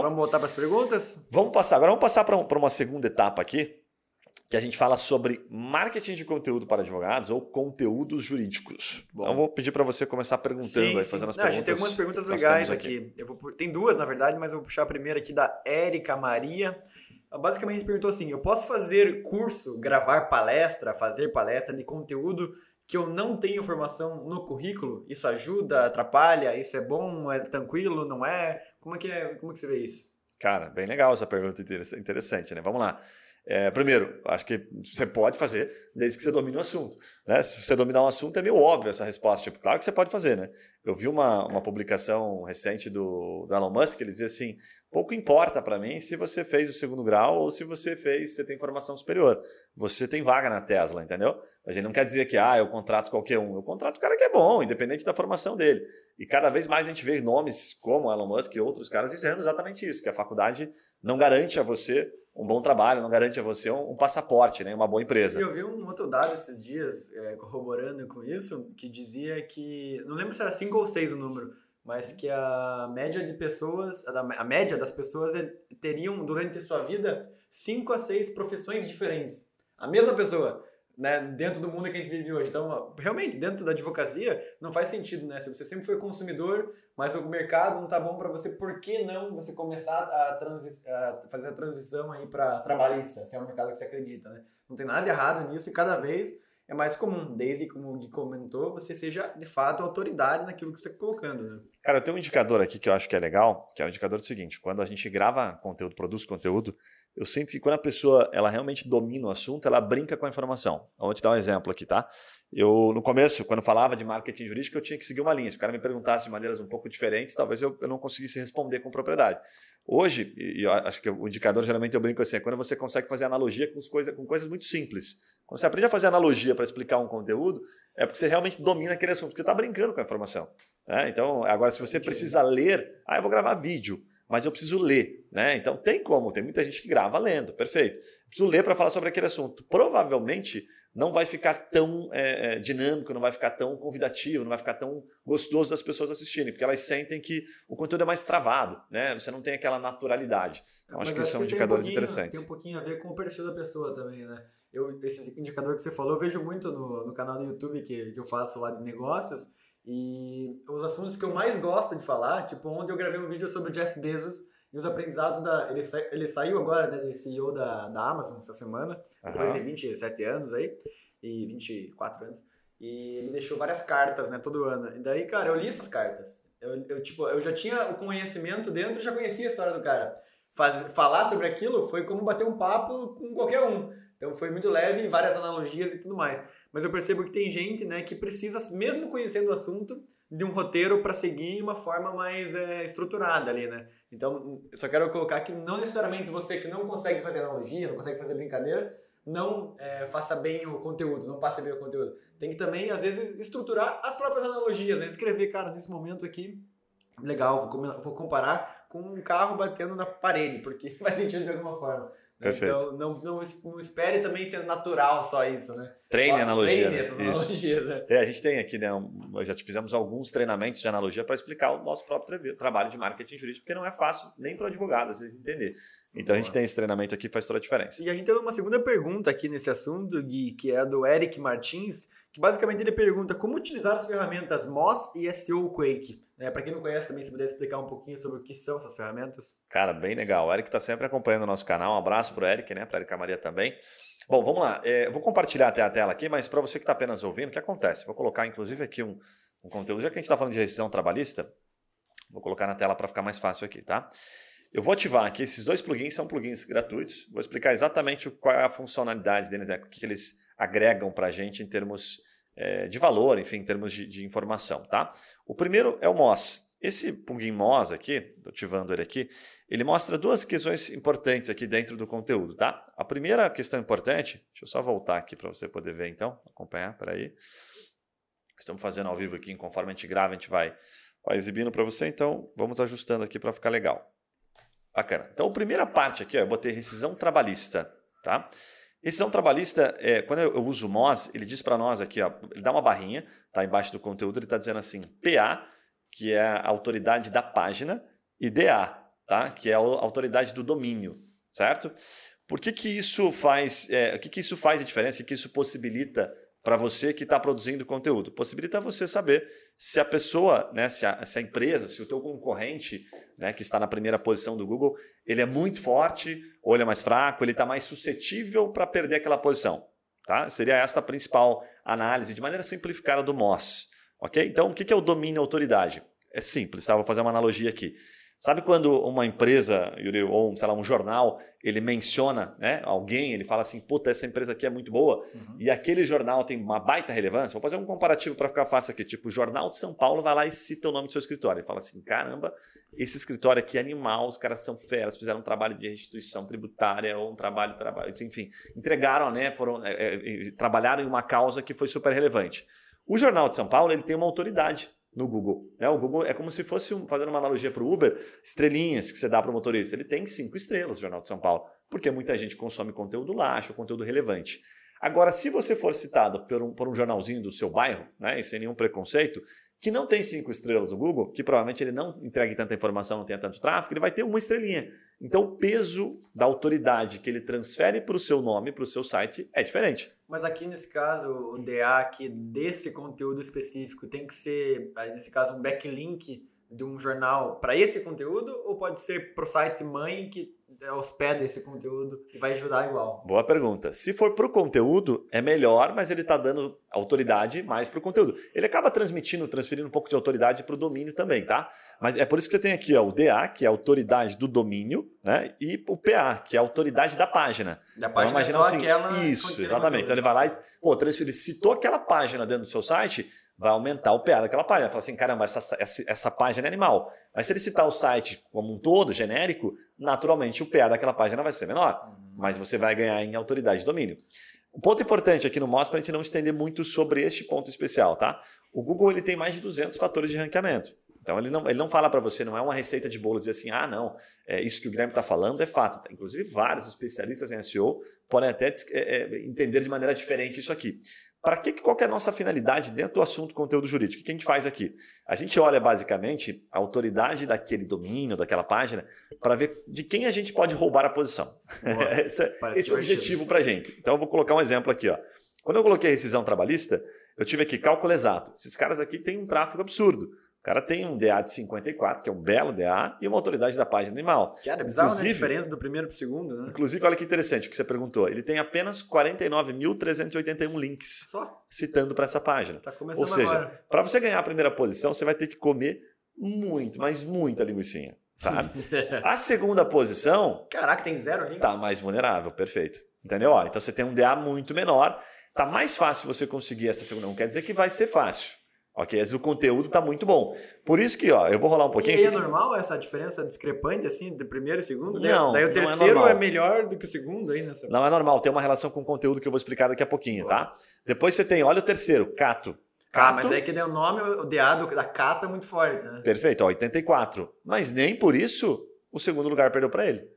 Vamos voltar para as perguntas? Vamos passar. Agora vamos passar para uma segunda etapa aqui, que a gente fala sobre marketing de conteúdo para advogados ou conteúdos jurídicos. Bom. Então vou pedir para você começar perguntando, sim, aí, fazendo as Não, perguntas. A gente tem algumas perguntas legais aqui. aqui. Vou, tem duas, na verdade, mas eu vou puxar a primeira aqui da Érica Maria. Basicamente perguntou assim: eu posso fazer curso, gravar palestra, fazer palestra de conteúdo que eu não tenho formação no currículo? Isso ajuda, atrapalha? Isso é bom? É tranquilo? Não é? Como é que, é, como é que você vê isso? Cara, bem legal essa pergunta interessante, né? Vamos lá. É, primeiro, acho que você pode fazer desde que você domine o assunto. Né? Se você dominar um assunto, é meio óbvio essa resposta. Tipo, claro que você pode fazer, né? Eu vi uma, uma publicação recente do, do Elon Musk, ele dizia assim: pouco importa para mim se você fez o segundo grau ou se você fez, você tem formação superior. Você tem vaga na Tesla, entendeu? A gente não quer dizer que ah, eu contrato qualquer um. Eu contrato o cara que é bom, independente da formação dele. E cada vez mais a gente vê nomes como Elon Musk e outros caras dizendo exatamente isso, que a faculdade não garante a você um bom trabalho, não garante a você um, um passaporte, né? uma boa empresa. Eu vi um outro dado esses dias, é, corroborando com isso, que dizia que, não lembro se era 5 ou 6 o número, mas que a média de pessoas, a média das pessoas é, teriam durante a sua vida cinco a seis profissões diferentes. A mesma pessoa, né, dentro do mundo que a gente vive hoje. Então, realmente, dentro da advocacia, não faz sentido, né? Se você sempre foi consumidor, mas o mercado não tá bom para você, por que não você começar a, a fazer a transição aí para trabalhista, se é um mercado que você acredita, né? Não tem nada errado nisso e cada vez é mais comum, desde como o Gui comentou, você seja de fato autoridade naquilo que você está colocando. Né? Cara, eu tenho um indicador aqui que eu acho que é legal, que é o indicador do seguinte: quando a gente grava conteúdo, produz conteúdo, eu sinto que quando a pessoa ela realmente domina o assunto, ela brinca com a informação. Vou te dar um exemplo aqui, tá? Eu, no começo, quando falava de marketing jurídico, eu tinha que seguir uma linha. Se o cara me perguntasse de maneiras um pouco diferentes, talvez eu, eu não conseguisse responder com propriedade. Hoje, e eu acho que o indicador geralmente eu brinco assim, é quando você consegue fazer analogia com, coisa, com coisas muito simples. Quando você aprende a fazer analogia para explicar um conteúdo, é porque você realmente domina aquele assunto, porque você está brincando com a informação. Né? Então, agora, se você precisa ler, ah, eu vou gravar vídeo, mas eu preciso ler. Né? Então, tem como, tem muita gente que grava lendo, perfeito. Eu preciso ler para falar sobre aquele assunto. Provavelmente não vai ficar tão é, é, dinâmico, não vai ficar tão convidativo, não vai ficar tão gostoso das pessoas assistirem, porque elas sentem que o conteúdo é mais travado, né? Você não tem aquela naturalidade. Então, acho que são indicadores um interessantes. Tem um pouquinho a ver com o perfil da pessoa também, né? Eu, esse indicador que você falou, eu vejo muito no, no canal do YouTube que, que eu faço lá de negócios, e os assuntos que eu mais gosto de falar, tipo, ontem eu gravei um vídeo sobre o Jeff Bezos, e os aprendizados da. Ele, sa, ele saiu agora, né, de CEO da, da Amazon essa semana, uhum. depois de 27 anos aí, e 24 anos. E ele deixou várias cartas, né, todo ano. E daí, cara, eu li essas cartas. Eu, eu, tipo, eu já tinha o conhecimento dentro, já conhecia a história do cara. Faz, falar sobre aquilo foi como bater um papo com qualquer um. Então foi muito leve, várias analogias e tudo mais. Mas eu percebo que tem gente né, que precisa, mesmo conhecendo o assunto, de um roteiro para seguir uma forma mais é, estruturada ali, né? Então, eu só quero colocar que não necessariamente você que não consegue fazer analogia, não consegue fazer brincadeira, não é, faça bem o conteúdo, não passe bem o conteúdo. Tem que também, às vezes, estruturar as próprias analogias, né? escrever, cara, nesse momento aqui, legal, vou comparar com um carro batendo na parede, porque [LAUGHS] faz sentido de alguma forma. Perfeito. Então, não, não, não espere também ser natural só isso, né? Treine analogia. Treine né? essas analogias, né? É, a gente tem aqui, né? Um, já fizemos alguns treinamentos de analogia para explicar o nosso próprio tra trabalho de marketing jurídico, porque não é fácil nem para o advogado, vezes, entender. Então Boa. a gente tem esse treinamento aqui, faz toda a diferença. E a gente tem uma segunda pergunta aqui nesse assunto, Gui, que é do Eric Martins, que basicamente ele pergunta como utilizar as ferramentas Moz e SEO Quake É, para quem não conhece também, se puder explicar um pouquinho sobre o que são essas ferramentas. Cara, bem legal. O Eric está sempre acompanhando o nosso canal. Um abraço para o Eric, né? Para a Erika Maria também. Bom, vamos lá. É, vou compartilhar até a tela aqui, mas para você que está apenas ouvindo, o que acontece? Vou colocar, inclusive, aqui um, um conteúdo. Já que a gente está falando de rescisão trabalhista, vou colocar na tela para ficar mais fácil aqui, tá? Eu vou ativar aqui, esses dois plugins são plugins gratuitos. Vou explicar exatamente qual é a funcionalidade deles, né? o que, que eles agregam para a gente em termos é, de valor, enfim, em termos de, de, informação. Tá? O primeiro é o MOS. Esse plugin MOS aqui, ativando ele aqui, ele mostra duas questões importantes aqui dentro do conteúdo. Tá? A primeira questão importante, deixa eu só voltar aqui para você poder ver então, acompanhar, aí. Estamos fazendo ao vivo aqui, conforme a gente grava, a gente vai, vai exibindo para você, então vamos ajustando aqui para ficar legal. Bacana. Então, a primeira parte aqui, ó, eu botei rescisão trabalhista. Tá? Rescisão trabalhista, é, quando eu, uso o MOS, ele diz para nós aqui, ó, ele dá uma barrinha, tá embaixo do conteúdo, ele está dizendo assim, PA, que é a autoridade da página, e DA, tá? que é a autoridade do domínio, certo? Por que, que isso faz, é, o que, que isso faz de diferença, o que, que isso possibilita para você que está produzindo conteúdo. Possibilita você saber se a pessoa, né, se, a, se a empresa, se o teu concorrente né, que está na primeira posição do Google, ele é muito forte ou ele é mais fraco, ele está mais suscetível para perder aquela posição. Tá? Seria essa a principal análise, de maneira simplificada, do MOS. Okay? Então, o que é o domínio autoridade? É simples, tá? vou fazer uma analogia aqui. Sabe quando uma empresa, ou sei lá, um jornal, ele menciona né, alguém, ele fala assim, puta, essa empresa aqui é muito boa, uhum. e aquele jornal tem uma baita relevância. Vou fazer um comparativo para ficar fácil aqui. Tipo, o Jornal de São Paulo vai lá e cita o nome do seu escritório. Ele fala assim: caramba, esse escritório aqui é animal, os caras são feras, fizeram um trabalho de restituição tributária ou um trabalho, trabalho enfim, entregaram, né? Foram, é, é, trabalharam em uma causa que foi super relevante. O Jornal de São Paulo ele tem uma autoridade no Google. Né? O Google é como se fosse, um, fazendo uma analogia para o Uber, estrelinhas que você dá para o motorista. Ele tem cinco estrelas, o Jornal de São Paulo, porque muita gente consome conteúdo laxo, conteúdo relevante. Agora, se você for citado por um, por um jornalzinho do seu bairro, né, e sem nenhum preconceito, que não tem cinco estrelas no Google, que provavelmente ele não entregue tanta informação, não tenha tanto tráfego, ele vai ter uma estrelinha. Então, o peso da autoridade que ele transfere para o seu nome, para o seu site, é diferente. Mas aqui nesse caso, o DA aqui desse conteúdo específico tem que ser, nesse caso, um backlink de um jornal para esse conteúdo ou pode ser para o site mãe que hospeda esse conteúdo e vai ajudar igual? Boa pergunta. Se for para o conteúdo, é melhor, mas ele está dando autoridade mais para o conteúdo. Ele acaba transmitindo, transferindo um pouco de autoridade para o domínio também, tá? Mas é por isso que você tem aqui ó, o DA, que é a autoridade do domínio, né? E o PA, que é a autoridade da página. Da página então, é assim, Isso, exatamente. Então ele vai lá e, pô, transfere, citou aquela página dentro do seu site, vai aumentar o PA daquela página. Fala assim, caramba, essa, essa, essa, página é animal. Mas se ele citar o site como um todo, genérico, naturalmente o PA daquela página vai ser menor. Uhum. Mas você vai ganhar em autoridade de domínio. Um ponto importante aqui no MOS para a gente não estender muito sobre este ponto especial, tá? O Google ele tem mais de 200 fatores de ranqueamento. Então ele não, ele não fala para você, não é uma receita de bolo dizer assim, ah, não, é, isso que o Guilherme está falando é fato. Inclusive, vários especialistas em SEO podem até é, é, entender de maneira diferente isso aqui. Para que, qual que é a nossa finalidade dentro do assunto conteúdo jurídico? O que a gente faz aqui? A gente olha basicamente a autoridade daquele domínio, daquela página, para ver de quem a gente pode roubar a posição. [LAUGHS] esse, esse é o objetivo para a gente. Então eu vou colocar um exemplo aqui. Ó. Quando eu coloquei rescisão trabalhista, eu tive aqui cálculo exato. Esses caras aqui têm um tráfego absurdo cara tem um DA de 54, que é um belo DA, e uma autoridade da página animal. Cara, é bizarro né? a diferença do primeiro para o segundo, né? Inclusive, olha que interessante o que você perguntou. Ele tem apenas 49.381 links Só? citando para essa página. Tá começando Ou seja, para você ganhar a primeira posição, você vai ter que comer muito, mas muita linguiça. Sabe? [LAUGHS] a segunda posição. Caraca, tem zero links. Tá mais vulnerável, perfeito. Entendeu? Ó, então você tem um DA muito menor. Tá mais fácil você conseguir essa segunda. Não quer dizer que vai ser fácil. Ok? Mas o conteúdo está muito bom. Por isso que, ó, eu vou rolar um pouquinho. E é normal essa diferença discrepante, assim, do primeiro e segundo? Não. Daí o terceiro é, é, melhor do que o segundo aí nessa. Não é normal, tem uma relação com o conteúdo que eu vou explicar daqui a pouquinho, Boa. tá? Depois você tem, olha o terceiro, Cato. Cato. Ah, mas aí que deu o nome, o DA da Cata é muito forte, né? Perfeito, ó, 84. Mas nem por isso o segundo lugar perdeu para ele.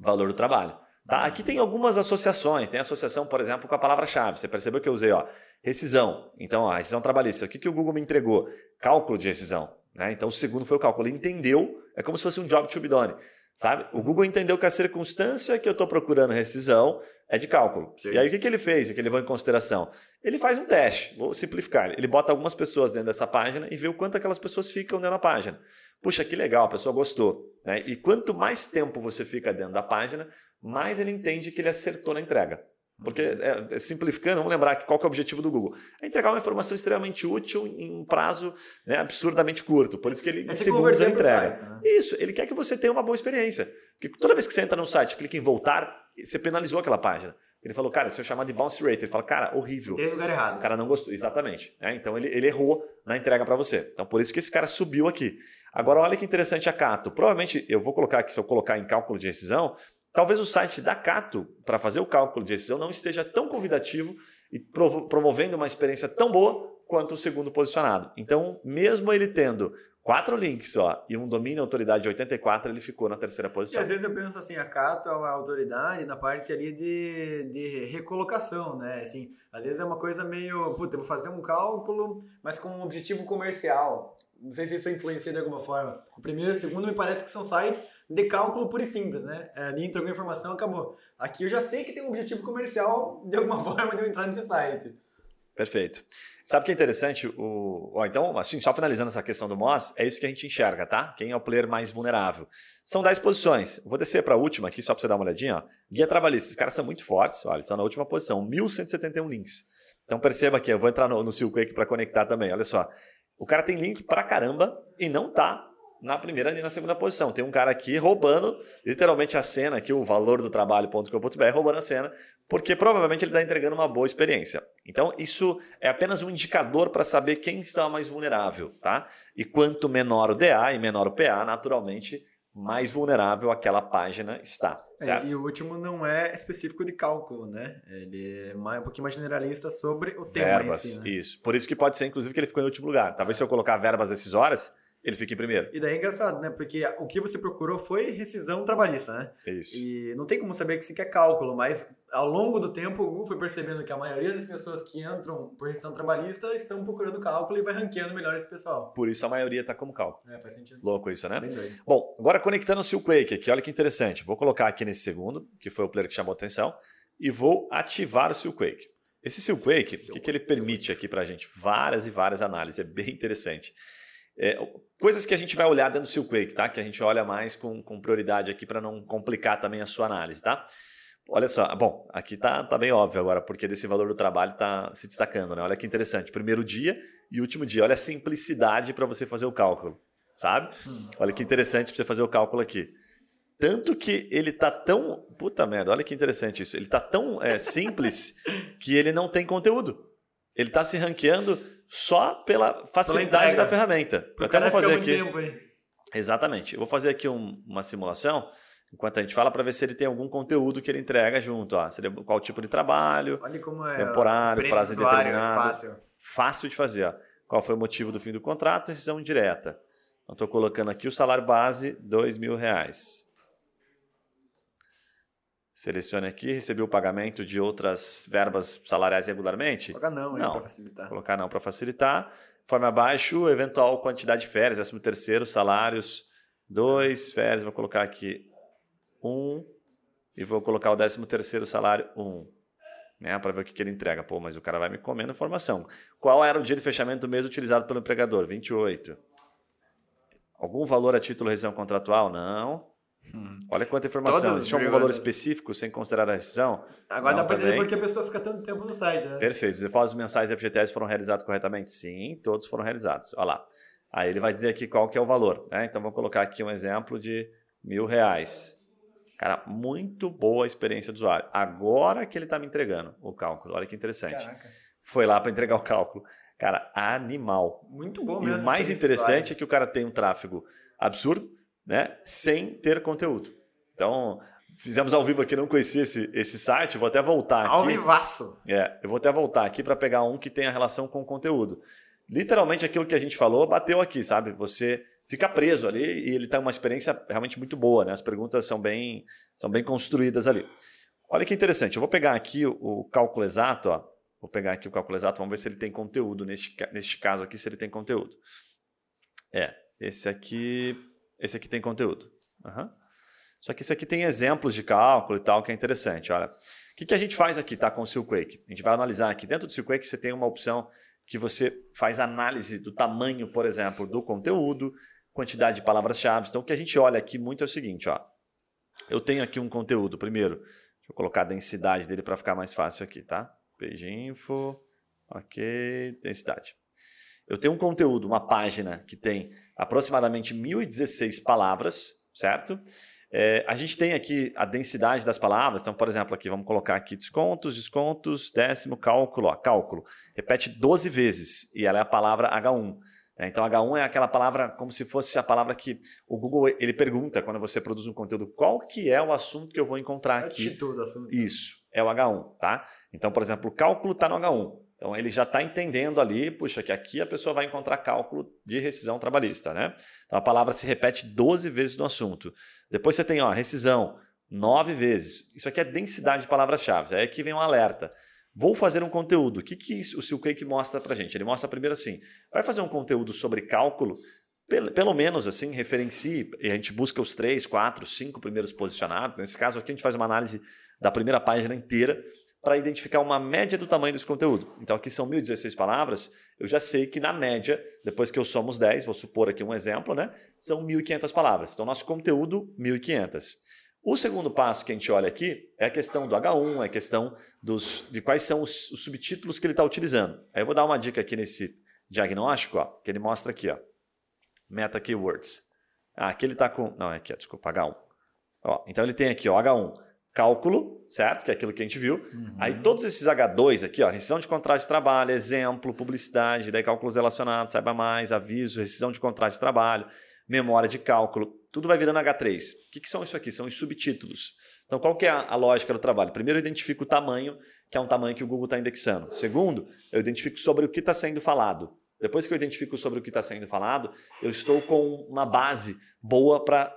Valor do trabalho. Tá? Aqui tem algumas associações. Tem associação, por exemplo, com a palavra-chave. Você percebeu que eu usei ó, rescisão. Então, ó, rescisão trabalhista. O que, que o Google me entregou? Cálculo de rescisão. Né? Então, o segundo foi o cálculo. Ele entendeu, é como se fosse um job to be done. Sabe? O Google entendeu que a circunstância que eu estou procurando rescisão é de cálculo. Sim. E aí o que, que ele fez, que ele levou em consideração? Ele faz um teste, vou simplificar. Ele bota algumas pessoas dentro dessa página e vê o quanto aquelas pessoas ficam dentro da página. Puxa, que legal, a pessoa gostou. Né? E quanto mais tempo você fica dentro da página, mais ele entende que ele acertou na entrega. Porque, é, é, simplificando, vamos lembrar que qual que é o objetivo do Google? É entregar uma informação extremamente útil em um prazo né, absurdamente curto. Por isso que ele, é em segundos, ele entrega. Site, né? Isso, ele quer que você tenha uma boa experiência. Porque toda vez que você entra no site, clica em voltar, você penalizou aquela página. Ele falou, cara, se eu chamar de bounce rate, ele fala, cara, horrível. Tem lugar errado. O cara não gostou, exatamente. É, então ele, ele errou na entrega para você. Então por isso que esse cara subiu aqui. Agora olha que interessante a Cato. Provavelmente eu vou colocar aqui, se eu colocar em cálculo de rescisão, Talvez o site da Cato, para fazer o cálculo de decisão, não esteja tão convidativo e promovendo uma experiência tão boa quanto o segundo posicionado. Então, mesmo ele tendo quatro links ó, e um domínio autoridade 84, ele ficou na terceira posição. E às vezes eu penso assim, a Cato é uma autoridade na parte ali de, de recolocação, né? Assim, às vezes é uma coisa meio, puta, eu vou fazer um cálculo, mas com um objetivo comercial. Não sei se isso influencia de alguma forma. O primeiro e o segundo me parece que são sites de cálculo puro e simples, né? É, ali entrou a informação, acabou. Aqui eu já sei que tem um objetivo comercial de alguma [LAUGHS] forma de eu entrar nesse site. Perfeito. Sabe o que é interessante? O... Ó, então, assim, só finalizando essa questão do Moss, é isso que a gente enxerga, tá? Quem é o player mais vulnerável? São 10 posições. Vou descer para a última aqui, só para você dar uma olhadinha. Ó. Guia trabalhista. Esses caras são muito fortes. Olha, eles estão na última posição. 1.171 links. Então perceba aqui, eu vou entrar no, no Silkwake para conectar também. Olha só. O cara tem link pra caramba e não tá na primeira nem na segunda posição. Tem um cara aqui roubando literalmente a cena aqui, o valor do trabalho.com.br, roubando a cena, porque provavelmente ele está entregando uma boa experiência. Então, isso é apenas um indicador para saber quem está mais vulnerável, tá? E quanto menor o DA e menor o PA, naturalmente, mais vulnerável aquela página está. É, e o último não é específico de cálculo, né? Ele é mais, um pouquinho mais generalista sobre o tema verbas, em si, né? Isso. Por isso que pode ser, inclusive, que ele ficou em último lugar. Talvez se eu colocar verbas decisórias, ele fica em primeiro. E daí é engraçado, né? Porque o que você procurou foi rescisão trabalhista, né? Isso. E não tem como saber que você quer cálculo, mas ao longo do tempo o Google foi percebendo que a maioria das pessoas que entram por rescisão trabalhista estão procurando cálculo e vai ranqueando melhor esse pessoal. Por isso a maioria está como cálculo. É, faz sentido. Louco isso, né? Bom, agora conectando o Silkwake aqui, olha que interessante. Vou colocar aqui nesse segundo, que foi o player que chamou a atenção, e vou ativar o Silkwake. Esse Silkwake, o que, que ele permite aqui para a gente? Várias e várias análises, é bem interessante. É, coisas que a gente vai olhar dentro do Silkwake, tá? Que a gente olha mais com, com prioridade aqui para não complicar também a sua análise, tá? Olha só, bom, aqui tá, tá bem óbvio agora, porque desse valor do trabalho está se destacando, né? Olha que interessante, primeiro dia e último dia. Olha a simplicidade para você fazer o cálculo, sabe? Hum. Olha que interessante para você fazer o cálculo aqui. Tanto que ele tá tão. Puta merda, olha que interessante isso. Ele tá tão é, simples [LAUGHS] que ele não tem conteúdo. Ele tá se ranqueando só pela facilidade da ferramenta. Eu até vou fazer aqui. Tempo, Exatamente. Eu vou fazer aqui um, uma simulação enquanto a gente fala para ver se ele tem algum conteúdo que ele entrega junto. Ó. Seria qual tipo de trabalho, Olha como é temporário, prazo é indeterminado. Fácil. Fácil de fazer. Ó. Qual foi o motivo do fim do contrato? Rescisão direta. Estou colocando aqui o salário base, dois mil reais. Selecione aqui, recebi o pagamento de outras verbas salariais regularmente? Colocar não, não. para facilitar. Colocar não para facilitar. Forma abaixo, eventual quantidade de férias, décimo terceiro, salários, dois, férias, vou colocar aqui um, e vou colocar o décimo terceiro salário, um. Né, para ver o que, que ele entrega. Pô, mas o cara vai me comendo informação. Qual era o dia de fechamento do mês utilizado pelo empregador? 28. Algum valor a título de rescisão contratual? Não. Hum. Olha quanta informação. Todos Existe algum valor específico sem considerar a rescisão? Agora Não, dá para entender porque a pessoa fica tanto tempo no site, né? Perfeito. Os depósitos mensais e FGTS foram realizados corretamente? Sim, todos foram realizados. Olha lá. Aí ele vai dizer aqui qual que é o valor. Né? Então, vou colocar aqui um exemplo de mil reais. Cara, muito boa a experiência do usuário. Agora que ele está me entregando o cálculo. Olha que interessante. Caraca. Foi lá para entregar o cálculo. Cara, animal. Muito bom mesmo. E o mais interessante é que o cara tem um tráfego absurdo né, sem ter conteúdo. Então, fizemos ao vivo aqui, não conhecia esse, esse site, vou até voltar aqui. Ao vivaço! É, eu vou até voltar aqui para pegar um que tenha relação com o conteúdo. Literalmente aquilo que a gente falou bateu aqui, sabe? Você fica preso ali e ele tem uma experiência realmente muito boa, né? As perguntas são bem, são bem construídas ali. Olha que interessante, eu vou pegar aqui o, o cálculo exato, ó. Vou pegar aqui o cálculo exato, vamos ver se ele tem conteúdo neste, neste caso aqui, se ele tem conteúdo. É, esse aqui esse aqui tem conteúdo. Uhum. Só que isso aqui tem exemplos de cálculo e tal que é interessante. Olha, o que, que a gente faz aqui tá, com o Silkwake? A gente vai analisar aqui. Dentro do Silkwake você tem uma opção que você faz análise do tamanho, por exemplo, do conteúdo, quantidade de palavras-chave. Então, o que a gente olha aqui muito é o seguinte, ó. Eu tenho aqui um conteúdo, primeiro, deixa eu colocar a densidade dele para ficar mais fácil aqui, tá? Page info, ok, densidade. Eu tenho um conteúdo, uma página que tem aproximadamente 1016 palavras, certo? É, a gente tem aqui a densidade das palavras, então, por exemplo, aqui vamos colocar aqui descontos, descontos, décimo, cálculo, ó, cálculo. Repete 12 vezes e ela é a palavra H1. É, então, H1 é aquela palavra como se fosse a palavra que o Google ele pergunta quando você produz um conteúdo qual que é o assunto que eu vou encontrar É o aqui. título do assunto. Isso, é o H1, tá? Então, por exemplo, o cálculo está no H1. Então, ele já está entendendo ali, puxa, que aqui a pessoa vai encontrar cálculo de rescisão trabalhista, né? Então, a palavra se repete 12 vezes no assunto. Depois você tem, ó, rescisão, 9 vezes. Isso aqui é densidade de palavras-chave. Aí aqui vem um alerta. Vou fazer um conteúdo. O que, que o Silcake mostra para gente? Ele mostra primeiro assim, vai fazer um conteúdo sobre cálculo, pelo, pelo menos assim, referencie, e a gente busca os três, quatro, cinco primeiros posicionados. Nesse caso aqui a gente faz uma análise da primeira página inteira para identificar uma média do tamanho desse conteúdo. Então aqui são 1016 palavras, eu já sei que na média, depois que eu somo os 10, vou supor aqui um exemplo, né, são 1500 palavras. Então nosso conteúdo 1500. O segundo passo que a gente olha aqui é a questão do H1, é a questão dos, de quais são os, os subtítulos que ele está utilizando. Aí eu vou dar uma dica aqui nesse diagnóstico, ó, que ele mostra aqui, ó, meta keywords. Ah, aqui ele está com, não, é aqui, ó, desculpa, H1. Ó, então ele tem aqui, ó, H1, cálculo, certo? Que é aquilo que a gente viu. Aí todos esses H2 aqui, ó, rescisão de contrato de trabalho, exemplo, publicidade, daí cálculos relacionados, saiba mais, aviso, rescisão de contrato de trabalho, memória de cálculo, tudo vai virando H3. O que, que são isso aqui? São os subtítulos. Então, qual que é a, a lógica do trabalho? Primeiro, eu identifico o tamanho, que é um tamanho que o Google está indexando. Segundo, eu identifico sobre o que está sendo falado. Depois que eu identifico sobre o que está sendo falado, eu estou com uma base boa para.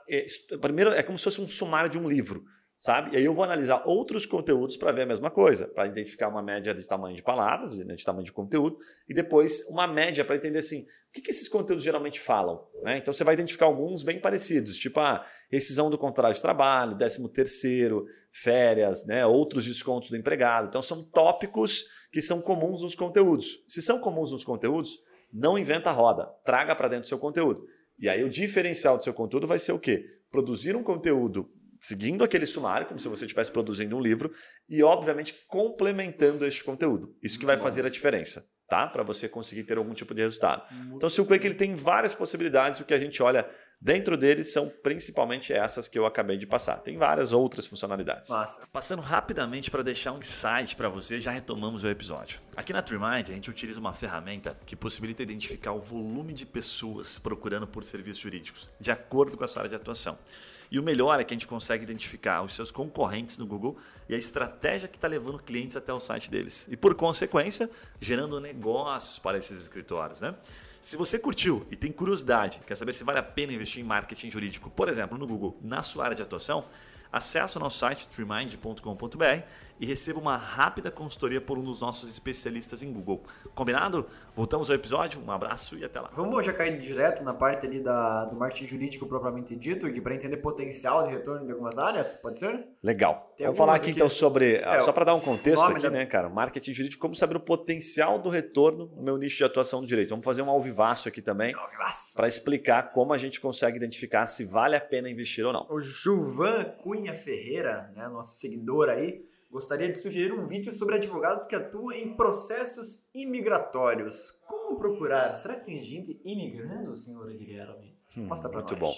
Primeiro, é como se fosse um sumário de um livro, sabe? E aí eu vou analisar outros conteúdos para ver a mesma coisa, para identificar uma média de tamanho de palavras, né, de tamanho de conteúdo, e depois uma média para entender assim, o que, que esses conteúdos geralmente falam. Né? Então você vai identificar alguns bem parecidos, tipo a rescisão do contrato de trabalho, 13 terceiro, férias, né? outros descontos do empregado. Então são tópicos que são comuns nos conteúdos. Se são comuns nos conteúdos, não inventa a roda, traga para dentro do seu conteúdo. E aí o diferencial do seu conteúdo vai ser o quê? Produzir um conteúdo seguindo aquele sumário, como se você estivesse produzindo um livro, e obviamente complementando este conteúdo. Isso que vai fazer a diferença, tá? Para você conseguir ter algum tipo de resultado. Então o Silk ele tem várias possibilidades, o que a gente olha dentro dele são principalmente essas que eu acabei de passar. Tem várias outras funcionalidades. Massa. Passando rapidamente para deixar um insight para você, já retomamos o episódio. Aqui na TreeMind a gente utiliza uma ferramenta que possibilita identificar o volume de pessoas procurando por serviços jurídicos, de acordo com a sua área de atuação. E o melhor é que a gente consegue identificar os seus concorrentes no Google e a estratégia que está levando clientes até o site deles. E por consequência, gerando negócios para esses escritórios, né? Se você curtiu e tem curiosidade, quer saber se vale a pena investir em marketing jurídico, por exemplo, no Google, na sua área de atuação, acesse o nosso site treemind.com.br e receba uma rápida consultoria por um dos nossos especialistas em Google. Combinado? Voltamos ao episódio, um abraço e até lá. Vamos já cair direto na parte ali da, do marketing jurídico propriamente dito, que para entender potencial de retorno de algumas áreas, pode ser? Legal. Tem Vamos falar aqui aqui- então sobre. É, só para dar um contexto aqui, da- né, cara? Marketing jurídico, como saber o potencial do retorno no meu nicho de atuação do direito. Vamos fazer um alvivaço aqui também para explicar como a gente consegue identificar se vale a pena investir ou não. O Juvan Cunha Ferreira, né, nosso seguidor aí, gostaria de sugerir um vídeo sobre advogados que atuam em processos imigratórios. Como procurar? Será que tem gente imigrando, senhor Guilherme? Mostra pra Hum, muito nós. bom.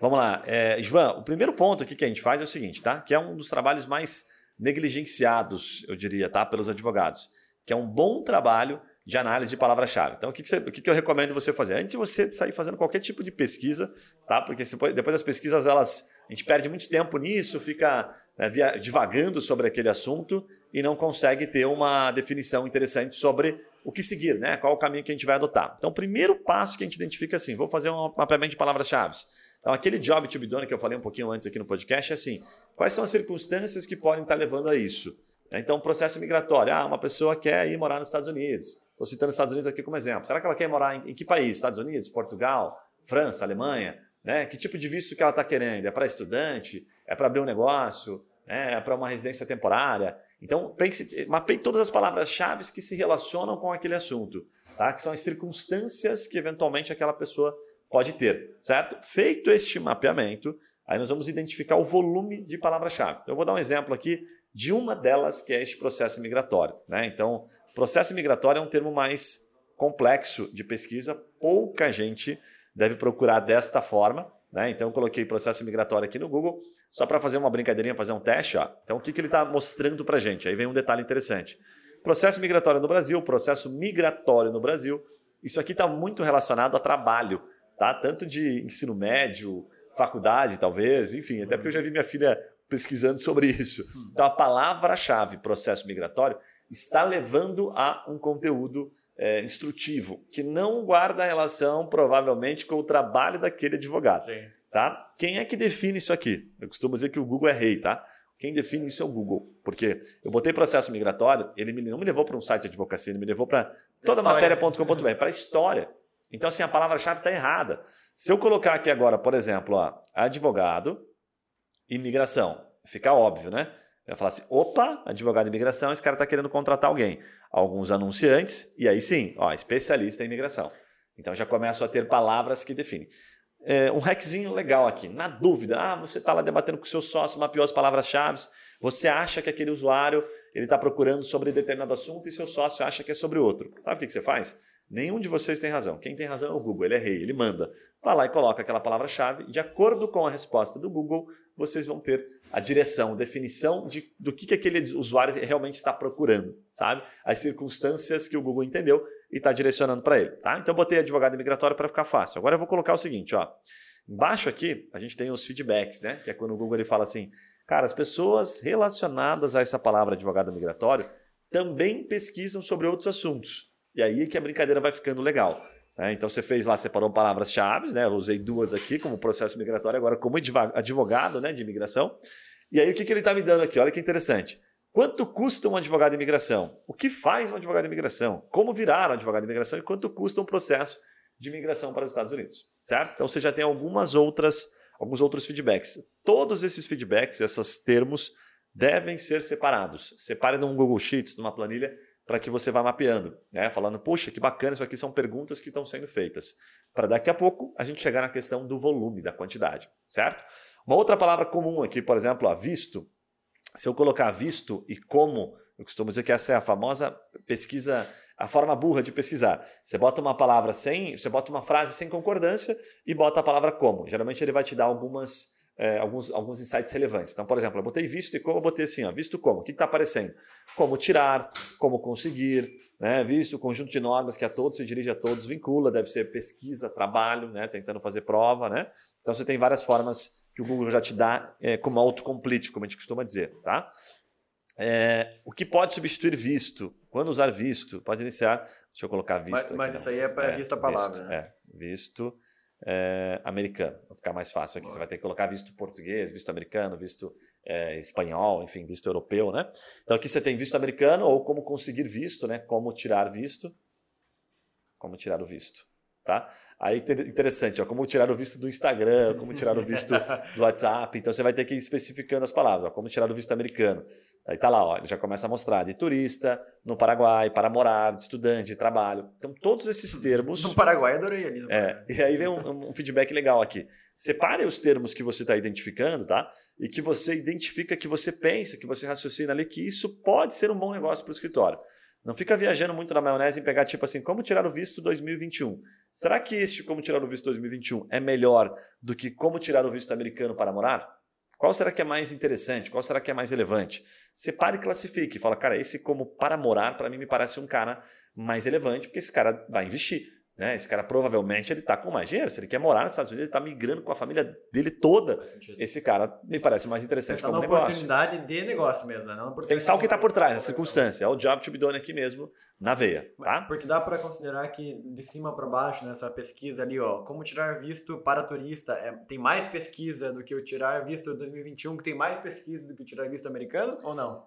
Vamos lá. É, Ivan, o primeiro ponto aqui que a gente faz é o seguinte, tá? Que é um dos trabalhos mais negligenciados, eu diria, tá? Pelos advogados. Que é um bom trabalho de análise de palavra-chave. Então, o, que, que, você- o que, que eu recomendo você fazer? Antes de você sair fazendo qualquer tipo de pesquisa, tá? Porque se- depois das pesquisas, elas, a gente perde muito tempo nisso, fica né, via- divagando sobre aquele assunto e não consegue ter uma definição interessante sobre o que seguir, né? Qual o caminho que a gente vai adotar. Então, o primeiro passo que a gente identifica é assim, vou fazer um mapeamento de palavras-chave. Então, aquele job to be done que eu falei um pouquinho antes aqui no podcast é assim: quais são as circunstâncias que podem estar levando a isso? Então, processo migratório. Ah, uma pessoa quer ir morar nos Estados Unidos. Estou citando os Estados Unidos aqui como exemplo. Será que ela quer morar em, em que país? Estados Unidos, Portugal, França, Alemanha? Né? Que tipo de visto que ela está querendo? É para estudante? é para abrir um negócio, né? é para uma residência temporária. Então, pense, mapeie todas as palavras-chave que se relacionam com aquele assunto, tá? que são as circunstâncias que eventualmente aquela pessoa pode ter, certo? Feito este mapeamento, aí nós vamos identificar o volume de palavra-chave. Então, eu vou dar um exemplo aqui de uma delas, que é este processo migratório. Né? Então, processo migratório é um termo mais complexo de pesquisa, pouca gente deve procurar desta forma. Né? Então, eu coloquei processo migratório aqui no Google, só para fazer uma brincadeirinha, fazer um teste. Ó. Então, o que, que ele está mostrando para a gente? Aí vem um detalhe interessante. Processo migratório no Brasil, processo migratório no Brasil, isso aqui está muito relacionado a trabalho, tá? tanto de ensino médio, faculdade, talvez, enfim, até porque eu já vi minha filha pesquisando sobre isso. Então, a palavra-chave processo migratório está levando a um conteúdo é, instrutivo, que não guarda relação, provavelmente, com o trabalho daquele advogado. Sim. Tá? Quem é que define isso aqui? Eu costumo dizer que o Google é rei, tá? Quem define isso é o Google. Porque eu botei processo migratório, ele não me levou para um site de advocacia, ele me levou para toda matéria.com.br, para a história. Então, assim, a palavra-chave está errada. Se eu colocar aqui agora, por exemplo, ó, advogado, imigração, fica óbvio, né? Ia falar assim: opa, advogado de imigração, esse cara está querendo contratar alguém. Alguns anunciantes, e aí sim, ó, especialista em imigração. Então já começo a ter palavras que definem. É, um hackzinho legal aqui. Na dúvida, ah, você está lá debatendo com o seu sócio, mapeou as palavras-chave, você acha que aquele usuário ele está procurando sobre determinado assunto e seu sócio acha que é sobre outro. Sabe o que, que você faz? Nenhum de vocês tem razão. Quem tem razão é o Google, ele é rei, ele manda. Vá lá e coloca aquela palavra-chave de acordo com a resposta do Google, vocês vão ter a direção, definição de, do que, que aquele usuário realmente está procurando, sabe? As circunstâncias que o Google entendeu e está direcionando para ele, tá? Então eu botei advogado imigratório para ficar fácil. Agora eu vou colocar o seguinte, ó. Embaixo aqui a gente tem os feedbacks, né? Que é quando o Google ele fala assim, cara, as pessoas relacionadas a essa palavra advogado migratório também pesquisam sobre outros assuntos. E aí que a brincadeira vai ficando legal. Né? Então você fez lá, separou palavras-chave, né? Eu usei duas aqui como processo migratório, agora como advogado né, de imigração. E aí o que, que ele está me dando aqui? Olha que interessante. Quanto custa um advogado de imigração? O que faz um advogado de imigração? Como virar um advogado de imigração e quanto custa um processo de imigração para os Estados Unidos? Certo? Então você já tem algumas outras, alguns outros feedbacks. Todos esses feedbacks, esses termos, devem ser separados. Separe num Google Sheets, numa planilha, para que você vá mapeando, né? falando, puxa, que bacana, isso aqui são perguntas que estão sendo feitas. Para daqui a pouco a gente chegar na questão do volume, da quantidade, certo? Uma outra palavra comum aqui, por exemplo, ó, visto. Se eu colocar visto e como, eu costumo dizer que essa é a famosa pesquisa, a forma burra de pesquisar. Você bota uma palavra sem, você bota uma frase sem concordância e bota a palavra como. Geralmente ele vai te dar algumas é, alguns, alguns insights relevantes. Então, por exemplo, eu botei visto e como, eu botei assim, ó, visto como, o que está aparecendo? Como tirar, como conseguir, né? visto o conjunto de normas que a todos se dirige a todos, vincula, deve ser pesquisa, trabalho, né? tentando fazer prova. Né? Então, você tem várias formas que o Google já te dá é, como autocomplete, como a gente costuma dizer. Tá? É, o que pode substituir visto? Quando usar visto? Pode iniciar. Deixa eu colocar visto. Mas, aqui, mas isso aí é para é, vista a palavra. Visto, né? É, visto é, americano. Vai ficar mais fácil aqui. Você vai ter que colocar visto português, visto americano, visto é, espanhol, enfim, visto europeu, né? Então aqui você tem visto americano ou como conseguir visto, né? Como tirar visto. Como tirar o visto, tá? Aí interessante, ó, como tirar o visto do Instagram, como tirar o visto do WhatsApp. Então você vai ter que ir especificando as palavras, ó, como tirar o visto americano. Aí tá lá, ó, ele já começa a mostrar de turista, no Paraguai, para morar, de estudante, de trabalho. Então todos esses termos. No Paraguai adorei ali. É, e aí vem um, um feedback legal aqui. Separe os termos que você está identificando, tá? E que você identifica, que você pensa, que você raciocina ali, que isso pode ser um bom negócio para o escritório. Não fica viajando muito na maionese em pegar tipo assim, como tirar o visto 2021. Será que este como tirar o visto 2021 é melhor do que como tirar o visto americano para morar? Qual será que é mais interessante? Qual será que é mais relevante? Separe e classifique. Fala, cara, esse como para morar, para mim me parece um cara mais relevante, porque esse cara vai investir. Né? Esse cara provavelmente ele está com mais dinheiro. Se ele quer morar nos Estados Unidos, ele está migrando com a família dele toda. Esse cara me parece mais interessante Pensar como na negócio. oportunidade de negócio mesmo, né? Não Pensar o que está por trás, na circunstância. É o job to be done aqui mesmo, na veia. Tá? Porque dá para considerar que de cima para baixo, nessa pesquisa ali, ó, como tirar visto para turista, é, tem mais pesquisa do que o tirar visto 2021, que tem mais pesquisa do que o tirar visto americano, ou não?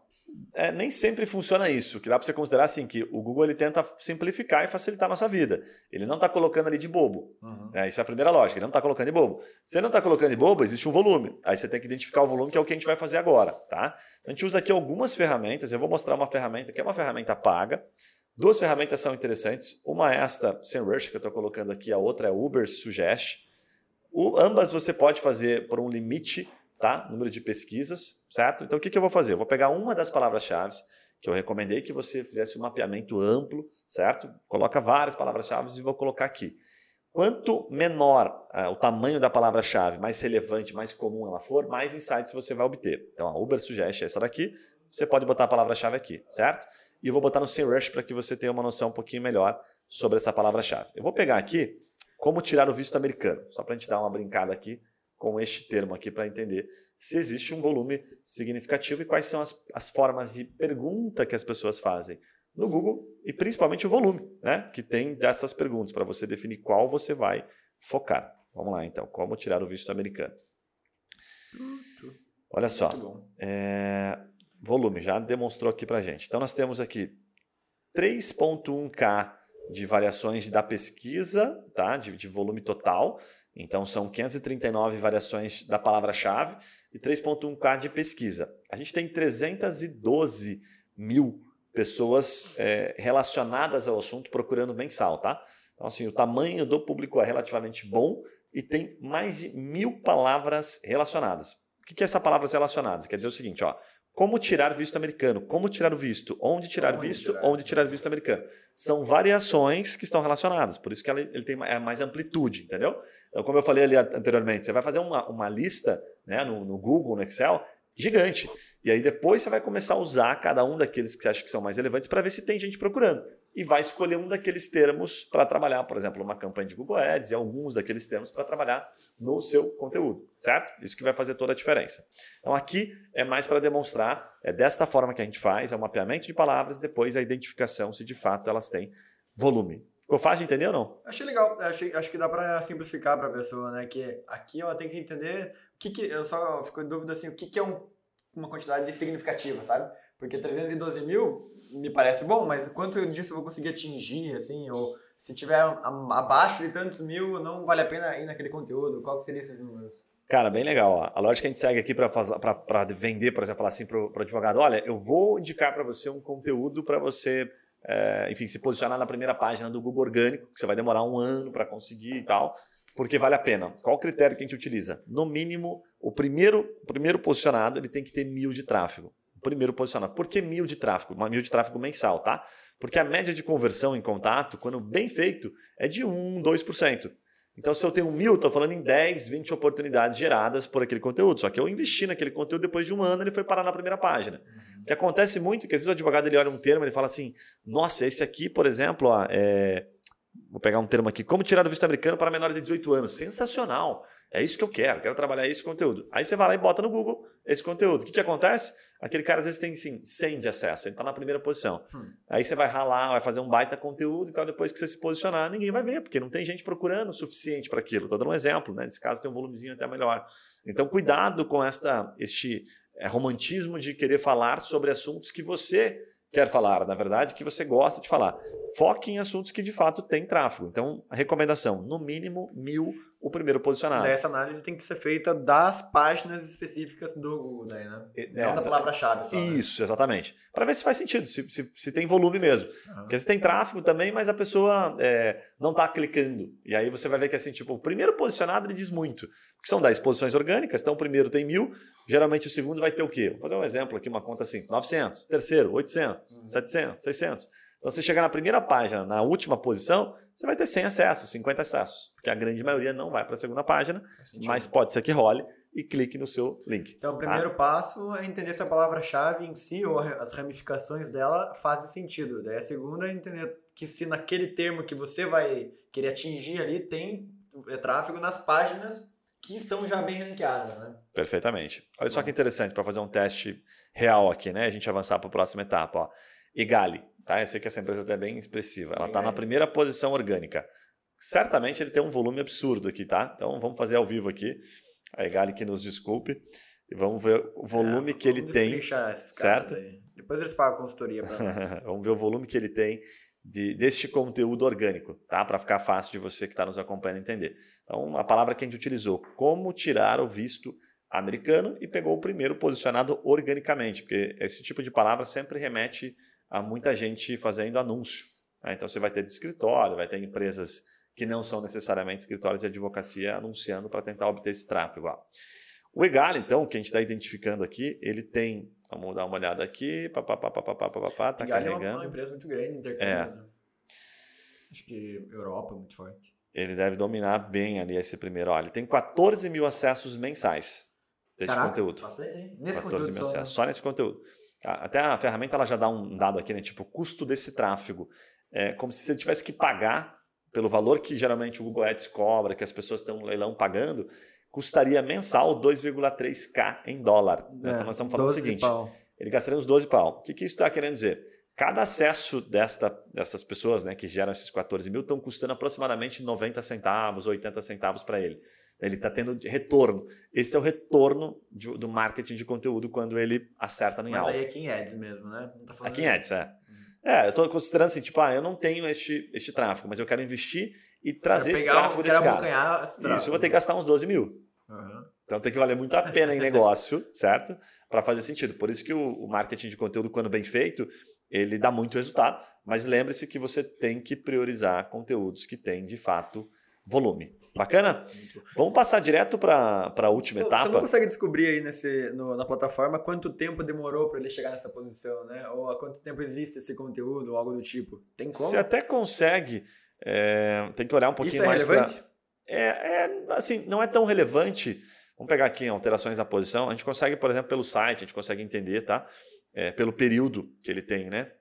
É, nem sempre funciona isso, que dá para você considerar assim, que o Google ele tenta simplificar e facilitar a nossa vida. Ele não está colocando ali de bobo. Uhum. É, isso é a primeira lógica, ele não está colocando em bobo. Se não está colocando em bobo, existe um volume. Aí você tem que identificar o volume, que é o que a gente vai fazer agora. Tá? A gente usa aqui algumas ferramentas, eu vou mostrar uma ferramenta que é uma ferramenta paga. Duas ferramentas são interessantes. Uma é esta SEMrush, que eu estou colocando aqui, a outra é Uber Suggest. O, ambas você pode fazer por um limite, tá? Número de pesquisas, certo? Então o que, que eu vou fazer? Eu vou pegar uma das palavras-chave que eu recomendei que você fizesse um mapeamento amplo, certo? Coloca várias palavras-chave e vou colocar aqui. Quanto menor uh, o tamanho da palavra-chave, mais relevante, mais comum ela for, mais insights você vai obter. Então a Uber Suggest é essa daqui, você pode botar a palavra-chave aqui, certo? E eu vou botar no SEMrush para que você tenha uma noção um pouquinho melhor sobre essa palavra-chave. Eu vou pegar aqui como tirar o visto americano, só para a gente dar uma brincada aqui com este termo aqui para entender se existe um volume significativo e quais são as, as formas de pergunta que as pessoas fazem no Google e principalmente o volume né, que tem dessas perguntas para você definir qual você vai focar. Vamos lá então, como tirar o visto americano. Olha só, é, volume já demonstrou aqui para gente. Então nós temos aqui 3.1K de variações da pesquisa, tá? de, de volume total. Então são 539 variações da palavra-chave e 3.1K de pesquisa. A gente tem 312 mil pessoas é, relacionadas ao assunto procurando mensal, tá? Então, assim, o tamanho do público é relativamente bom e tem mais de mil palavras relacionadas. O que é essa palavras relacionadas? Quer dizer o seguinte, ó, como tirar visto americano? Como tirar o visto? Onde tirar onde visto? Tirar. Onde tirar visto americano? São variações que estão relacionadas, por isso que ele, ele tem é mais amplitude, entendeu? Então, como eu falei ali anteriormente, você vai fazer uma, uma lista né, no, no Google, no Excel, gigante. E aí depois você vai começar a usar cada um daqueles que você acha que são mais relevantes para ver se tem gente procurando. E vai escolher um daqueles termos para trabalhar, por exemplo, uma campanha de Google Ads e alguns daqueles termos para trabalhar no seu conteúdo, certo? Isso que vai fazer toda a diferença. Então aqui é mais para demonstrar, é desta forma que a gente faz, é o mapeamento de palavras e depois a identificação se de fato elas têm volume. Ficou fácil de entender ou não? Achei legal. Achei, acho que dá para simplificar para a pessoa, né? Que aqui ela tem que entender o que, que eu só fico em dúvida assim, o que, que é um, uma quantidade significativa, sabe? Porque 312 mil me parece bom, mas quanto disso eu vou conseguir atingir, assim, ou se tiver abaixo de tantos mil, não vale a pena ir naquele conteúdo. Qual que seriam esses números? Cara, bem legal. Ó. A lógica que a gente segue aqui para vender, por exemplo, falar assim para o advogado: olha, eu vou indicar para você um conteúdo para você é, enfim, se posicionar na primeira página do Google Orgânico, que você vai demorar um ano para conseguir e tal, porque vale a pena. Qual o critério que a gente utiliza? No mínimo, o primeiro, o primeiro posicionado ele tem que ter mil de tráfego. Primeiro posicionado. Por que mil de tráfego? Uma mil de tráfego mensal, tá? Porque a média de conversão em contato, quando bem feito, é de 1, 2%. Então, se eu tenho mil, estou falando em 10, 20 oportunidades geradas por aquele conteúdo. Só que eu investi naquele conteúdo, depois de um ano ele foi parar na primeira página. O que acontece muito, que às vezes o advogado ele olha um termo e fala assim, nossa, esse aqui, por exemplo, ó, é... vou pegar um termo aqui, como tirar do visto americano para menores de 18 anos. Sensacional! É isso que eu quero, quero trabalhar esse conteúdo. Aí você vai lá e bota no Google esse conteúdo. O que, que acontece? Aquele cara às vezes tem sim, 100 de acesso, ele está na primeira posição. Hum. Aí você vai ralar, vai fazer um baita conteúdo e tal, depois que você se posicionar, ninguém vai ver, porque não tem gente procurando o suficiente para aquilo. Estou dando um exemplo, né? Nesse caso tem um volumezinho até melhor. Então cuidado com esta, este é, romantismo de querer falar sobre assuntos que você quer falar, na verdade, que você gosta de falar. Foque em assuntos que de fato têm tráfego. Então, a recomendação, no mínimo mil o primeiro posicionado. Daí essa análise tem que ser feita das páginas específicas do Google, daí, né? É, Não da palavra-chave só. Né? Isso, né? exatamente. Para ver se faz sentido, se, se, se tem volume mesmo. Uhum. Porque se tem tráfego também, mas a pessoa é, não está clicando. E aí você vai ver que assim, tipo, o primeiro posicionado ele diz muito. Porque são 10 posições orgânicas, então o primeiro tem mil, geralmente o segundo vai ter o quê? Vou fazer um exemplo aqui, uma conta assim, 900, terceiro, 800, uhum. 700, 600. Então, se chegar na primeira página, na última posição, você vai ter 100 acessos, 50 acessos, porque a grande maioria não vai para a segunda página, mas pode ser que role e clique no seu link. Então, o primeiro tá? passo é entender se a palavra-chave em si ou as ramificações dela fazem sentido. Daí a segunda é entender que se naquele termo que você vai querer atingir ali tem é, tráfego nas páginas que estão já bem ranqueadas, né? Perfeitamente. Olha só que interessante para fazer um teste real aqui, né? A gente avançar para a próxima etapa. Ó. Igali, Tá? Eu sei que essa empresa é bem expressiva. Ela está na primeira posição orgânica. Certamente ele tem um volume absurdo aqui, tá? Então vamos fazer ao vivo aqui. A Egali que nos desculpe. E vamos ver o volume é, que ele tem. certo? Depois eles pagam a consultoria para [LAUGHS] nós. vamos ver o volume que ele tem de, deste conteúdo orgânico, tá? Para ficar fácil de você que está nos acompanhando entender. Então, a palavra que a gente utilizou, como tirar o visto americano e pegou o primeiro posicionado organicamente, porque esse tipo de palavra sempre remete a muita gente fazendo anúncio. Né? Então, você vai ter de escritório, vai ter empresas que não são necessariamente escritórios de advocacia anunciando para tentar obter esse tráfego. O Egal, então, que a gente está identificando aqui, ele tem. Vamos dar uma olhada aqui. Papapá, tá carregando. é uma, empresa muito grande, intercâmbios, é. né? Acho que Europa é muito forte. Ele deve dominar bem ali esse primeiro. Olha, ele tem 14 mil acessos mensais desse Caraca, conteúdo. Bastante, hein? Nesse 14 conteúdo mil só, acessos, só nesse conteúdo. Até a ferramenta ela já dá um dado aqui, né? Tipo, custo desse tráfego. É como se você tivesse que pagar pelo valor que geralmente o Google Ads cobra, que as pessoas estão no leilão pagando, custaria mensal 2,3K em dólar. É, então nós estamos falando o seguinte: pau. ele gastaria uns 12 pau. O que, que isso está querendo dizer? Cada acesso desta, dessas pessoas né, que geram esses 14 mil estão custando aproximadamente 90 centavos, 80 centavos para ele. Ele está tendo retorno. Esse é o retorno de, do marketing de conteúdo quando ele acerta no Mas algo. aí é em Ads mesmo, né? Não tá falando aqui em Ads, é. É, eu estou considerando assim, tipo, ah, eu não tenho este, este tráfego, mas eu quero investir e trazer esse tráfego desse cara. Esse tráfego. Isso eu vou ter que gastar uns 12 mil. Uhum. Então tem que valer muito a pena em negócio, [LAUGHS] certo? Para fazer sentido. Por isso que o, o marketing de conteúdo, quando bem feito, ele dá muito resultado, mas lembre-se que você tem que priorizar conteúdos que têm, de fato, volume. Bacana? Vamos passar direto para a última etapa. Você não consegue descobrir aí nesse, no, na plataforma quanto tempo demorou para ele chegar nessa posição, né? Ou há quanto tempo existe esse conteúdo, ou algo do tipo. Tem como? Você até consegue. É, tem que olhar um pouquinho Isso é mais. relevante? Pra... É, é, assim, não é tão relevante. Vamos pegar aqui alterações na posição. A gente consegue, por exemplo, pelo site, a gente consegue entender, tá? É, pelo período que ele tem, né?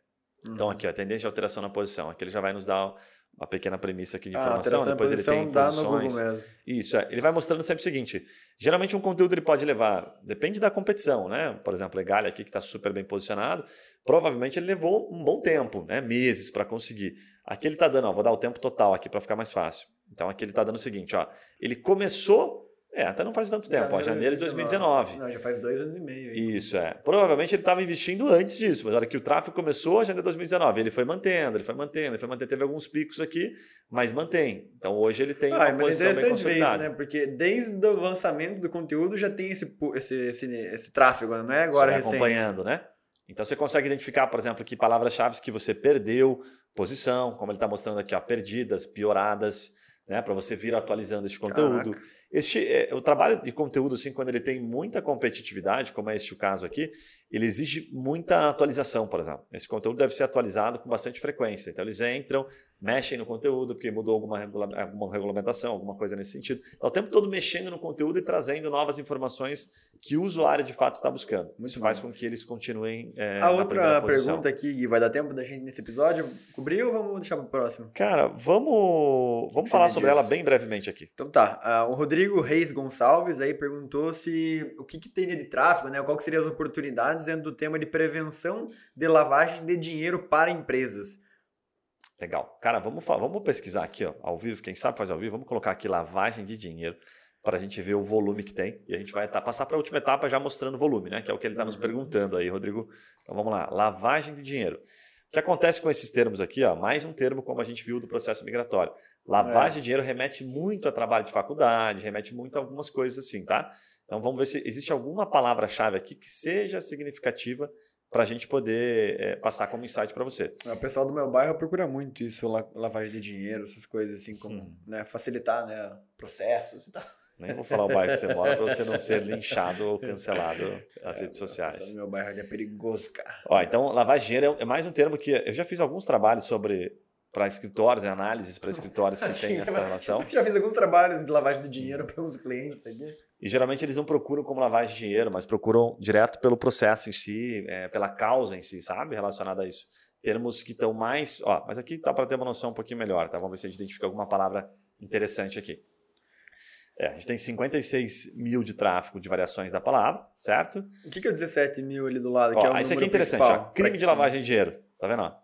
Então, uhum. aqui, ó, a tendência de alteração na posição. Aqui ele já vai nos dar uma pequena premissa aqui de ah, informação, depois ele tem dá posições. No mesmo. Isso, é. ele vai mostrando sempre o seguinte, geralmente um conteúdo ele pode levar, depende da competição, né? Por exemplo, o Egalha aqui que está super bem posicionado, provavelmente ele levou um bom tempo, né? meses para conseguir. Aqui ele está dando, ó, vou dar o tempo total aqui para ficar mais fácil. Então aqui ele está dando o seguinte, ó, ele começou é, até não faz tanto tempo, janeiro, ó, janeiro de 2019. Não, já faz dois anos e meio. Aí. Isso, é. Provavelmente ele estava investindo antes disso, mas na hora que o tráfego começou, janeiro de 2019, ele foi mantendo, ele foi mantendo, ele foi mantendo. Teve alguns picos aqui, mas mantém. Então hoje ele tem ah, uma mas posição bem consolidada. Isso, né? Porque desde o lançamento do conteúdo já tem esse, esse, esse, esse tráfego, não é agora recente. acompanhando, né? Então você consegue identificar, por exemplo, que palavras-chave que você perdeu posição, como ele está mostrando aqui, ó, perdidas, pioradas, né? Para você vir atualizando esse conteúdo. Caraca. Este, é, o trabalho de conteúdo, assim, quando ele tem muita competitividade, como é este o caso aqui, ele exige muita atualização, por exemplo. Esse conteúdo deve ser atualizado com bastante frequência. Então, eles entram, mexem no conteúdo, porque mudou alguma, alguma regulamentação, alguma coisa nesse sentido. Está o tempo todo mexendo no conteúdo e trazendo novas informações que o usuário de fato está buscando. Muito Isso bom. faz com que eles continuem. É, a outra pergunta aqui, vai dar tempo da gente nesse episódio cobrir ou vamos deixar para o próximo? Cara, vamos, vamos falar sobre disso? ela bem brevemente aqui. Então tá. Uh, o Rodrigo Reis Gonçalves aí perguntou se o que, que teria de tráfego, né? Qual que seriam as oportunidades dentro do tema de prevenção de lavagem de dinheiro para empresas. Legal. Cara, vamos, vamos pesquisar aqui, ó, ao vivo, quem sabe fazer ao vivo, vamos colocar aqui lavagem de dinheiro para a gente ver o volume que tem. E a gente vai tá, passar para a última etapa já mostrando o volume, né? Que é o que ele está nos uhum. perguntando aí, Rodrigo. Então vamos lá, lavagem de dinheiro. O que acontece com esses termos aqui? Ó, mais um termo como a gente viu do processo migratório. Lavagem é. de dinheiro remete muito a trabalho de faculdade, remete muito a algumas coisas assim, tá? Então vamos ver se existe alguma palavra-chave aqui que seja significativa para a gente poder é, passar como insight para você. O pessoal do meu bairro procura muito isso, lavagem de dinheiro, essas coisas assim, como hum. né, facilitar né, processos e tal. Nem vou falar o bairro que você mora para você não ser linchado ou cancelado nas é, redes sociais. O meu bairro é perigoso, cara. Ó, então, lavagem de dinheiro é mais um termo que eu já fiz alguns trabalhos sobre para escritórios, análises para escritórios que [LAUGHS] têm essa relação. Já fiz alguns trabalhos de lavagem de dinheiro para os clientes aqui. E geralmente eles não procuram como lavagem de dinheiro, mas procuram direto pelo processo em si, é, pela causa em si, sabe? Relacionada a isso. Termos que estão mais. Ó, mas aqui tá para ter uma noção um pouquinho melhor, tá? Vamos ver se a gente identifica alguma palavra interessante aqui. É, a gente tem 56 mil de tráfego de variações da palavra, certo? O que, que é o 17 mil ali do lado? Ó, que é o esse aqui é interessante, ó, crime de lavagem de dinheiro. Tá vendo? Ó?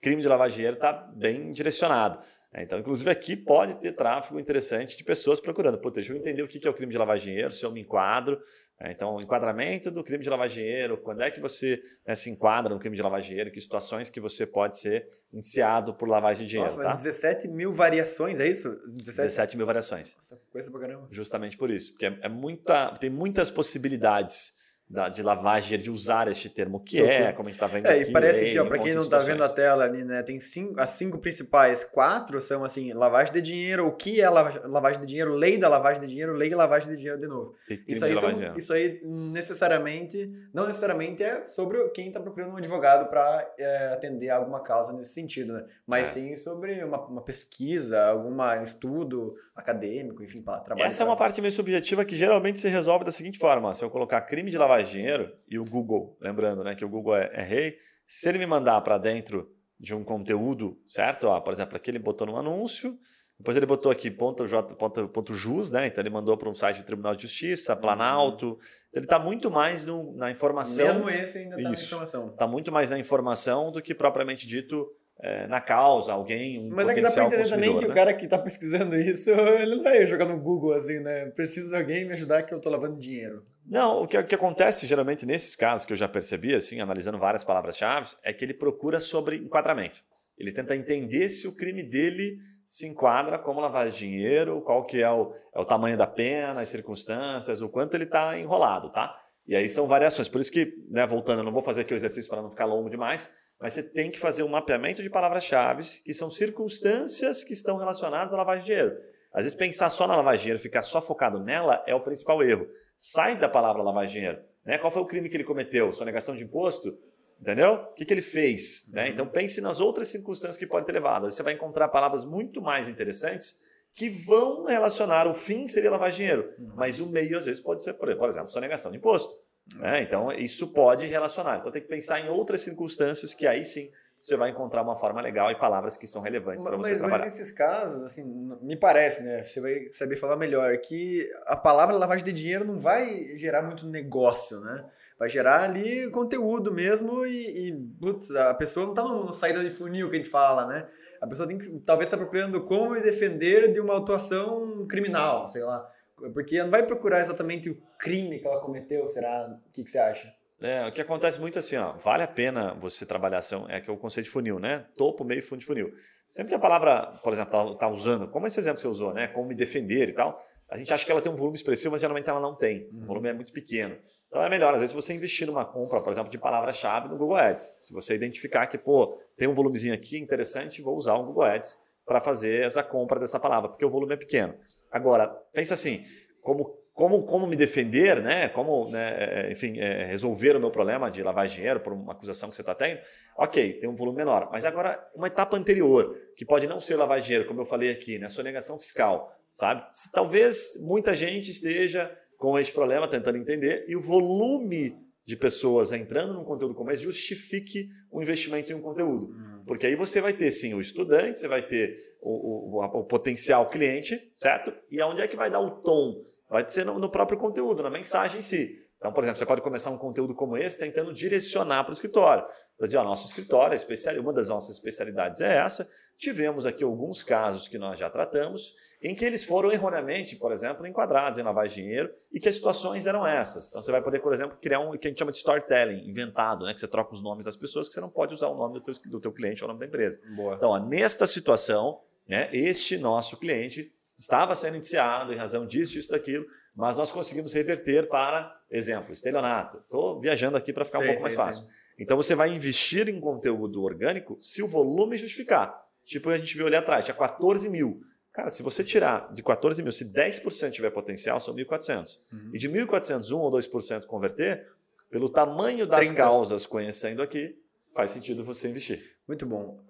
Crime de lavagem de dinheiro está bem direcionado. É, então, inclusive aqui pode ter tráfego interessante de pessoas procurando. Pô, deixa eu entender o que é o crime de lavar dinheiro, se eu me enquadro. É, então, o enquadramento do crime de lavar dinheiro, quando é que você né, se enquadra no crime de lavar dinheiro, que situações que você pode ser indiciado por lavagem de dinheiro. Nossa, mas tá? 17 mil variações, é isso? 17, 17 mil variações. Nossa, coisa pra caramba. Justamente por isso, porque é, é muita, tem muitas possibilidades da, de lavagem, de usar este termo, que é, como a gente está vendo é, aqui. E parece que, para quem não está vendo a tela ali, né, tem cinco, as cinco principais, quatro são assim, lavagem de dinheiro, o que é lavagem de dinheiro, lei da lavagem de dinheiro, lei da lavagem de dinheiro de novo. Isso aí, são, isso aí necessariamente, não necessariamente é sobre quem está procurando um advogado para é, atender alguma causa nesse sentido, né? Mas é. sim sobre uma, uma pesquisa, algum estudo acadêmico, enfim, para trabalhar. Essa é uma parte meio subjetiva que geralmente se resolve da seguinte forma, se eu colocar crime de lavagem dinheiro e o Google, lembrando né, que o Google é, é rei, se ele me mandar para dentro de um conteúdo, certo? Ó, por exemplo, aqui ele botou num anúncio, depois ele botou aqui ponto, j, ponto, ponto .jus, né? Então ele mandou para um site do Tribunal de Justiça, Planalto. Então ele está muito mais no, na informação. Mesmo esse ainda está na informação. Está muito mais na informação do que propriamente dito é, na causa, alguém, um Mas é que dá pra entender também que né? o cara que tá pesquisando isso, [LAUGHS] ele não vai jogar no Google assim, né? Preciso de alguém me ajudar que eu tô lavando dinheiro. Não, o que, o que acontece geralmente nesses casos que eu já percebi, assim, analisando várias palavras-chave, é que ele procura sobre enquadramento. Ele tenta entender se o crime dele se enquadra como de dinheiro, qual que é o, é o tamanho da pena, as circunstâncias, o quanto ele está enrolado, tá? E aí são variações. Por isso que, né, voltando, eu não vou fazer aqui o exercício para não ficar longo demais, mas você tem que fazer um mapeamento de palavras-chave que são circunstâncias que estão relacionadas à lavagem de dinheiro. Às vezes pensar só na lavagem de dinheiro, ficar só focado nela é o principal erro. Sai da palavra lavagem de dinheiro. Né? Qual foi o crime que ele cometeu? Sonegação de imposto? Entendeu? O que, que ele fez? Né? Uhum. Então pense nas outras circunstâncias que podem ter levado. Você vai encontrar palavras muito mais interessantes que vão relacionar o fim seria lavagem de dinheiro, uhum. mas o meio às vezes pode ser, por exemplo, sonegação de imposto. Né? Então, isso pode relacionar. Então, tem que pensar em outras circunstâncias que aí sim você vai encontrar uma forma legal e palavras que são relevantes para você mas, trabalhar. Mas nesses casos, assim, me parece, né? Você vai saber falar melhor, que a palavra lavagem de dinheiro não vai gerar muito negócio, né? Vai gerar ali conteúdo mesmo e, e putz, a pessoa não está no, no, saída de funil que a gente fala, né? A pessoa tem que, talvez está procurando como me defender de uma atuação criminal, sei lá. Porque ela não vai procurar exatamente o crime que ela cometeu, será? O que, que você acha? É, o que acontece muito assim, ó, vale a pena você trabalhar ação, é que é o conceito de funil, né? Topo, meio fundo de funil. Sempre que a palavra, por exemplo, tá, tá, usando, como esse exemplo que você usou, né? Como me defender e tal, a gente acha que ela tem um volume expressivo, mas geralmente ela não tem. O volume é muito pequeno. Então é melhor, às vezes, você investir numa compra, por exemplo, de palavra-chave no Google Ads. Se você identificar que, pô, tem um volumezinho aqui interessante, vou usar o Google Ads para fazer essa compra dessa palavra, porque o volume é pequeno. Agora, pensa assim, como, como, como me defender, né? como né, é, é, enfim, é, resolver o meu problema de lavar dinheiro por uma acusação que você está tendo, ok, tem um volume menor. Mas agora, uma etapa anterior, que pode não ser lavar dinheiro, como eu falei aqui, né? sonegação fiscal, sabe? Talvez muita gente esteja com este problema tentando entender e o volume de pessoas entrando num conteúdo como esse justifique o investimento em um conteúdo. Uhum. Porque aí você vai ter, sim, o estudante, você vai ter o, o, o potencial cliente, certo? E aonde é que vai dar o tom Vai ser no, no próprio conteúdo, na mensagem em si. Então, por exemplo, você pode começar um conteúdo como esse tentando direcionar para o escritório. Dizer, ó, nosso escritório, especial, uma das nossas especialidades é essa. Tivemos aqui alguns casos que nós já tratamos, em que eles foram erroneamente, por exemplo, enquadrados em lavagem de dinheiro e que as situações eram essas. Então, você vai poder, por exemplo, criar um que a gente chama de storytelling, inventado, né? que você troca os nomes das pessoas, que você não pode usar o nome do teu, do teu cliente ou o nome da empresa. Boa. Então, ó, nesta situação, né, este nosso cliente estava sendo indiciado em razão disso, isso, daquilo, mas nós conseguimos reverter para, exemplo, estelionato. Estou viajando aqui para ficar sim, um pouco sim, mais fácil. Sim. Então você vai investir em conteúdo orgânico se o volume justificar. Tipo, a gente viu ali atrás, tinha 14 mil. Cara, se você tirar de 14 mil, se 10% tiver potencial, são 1.400. Uhum. E de 1.400, 1 ou 2% converter, pelo tamanho das 30. causas conhecendo aqui, faz sentido você investir. Muito bom.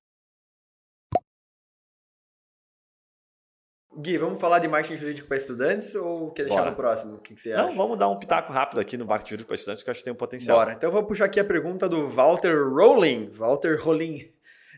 Gui, vamos falar de marketing jurídico para estudantes ou quer deixar no próximo? O que, que você acha? Não, vamos dar um pitaco rápido aqui no marketing jurídico para estudantes, que eu acho que tem um potencial. Bora. Então eu vou puxar aqui a pergunta do Walter Rowling. Walter Rowling.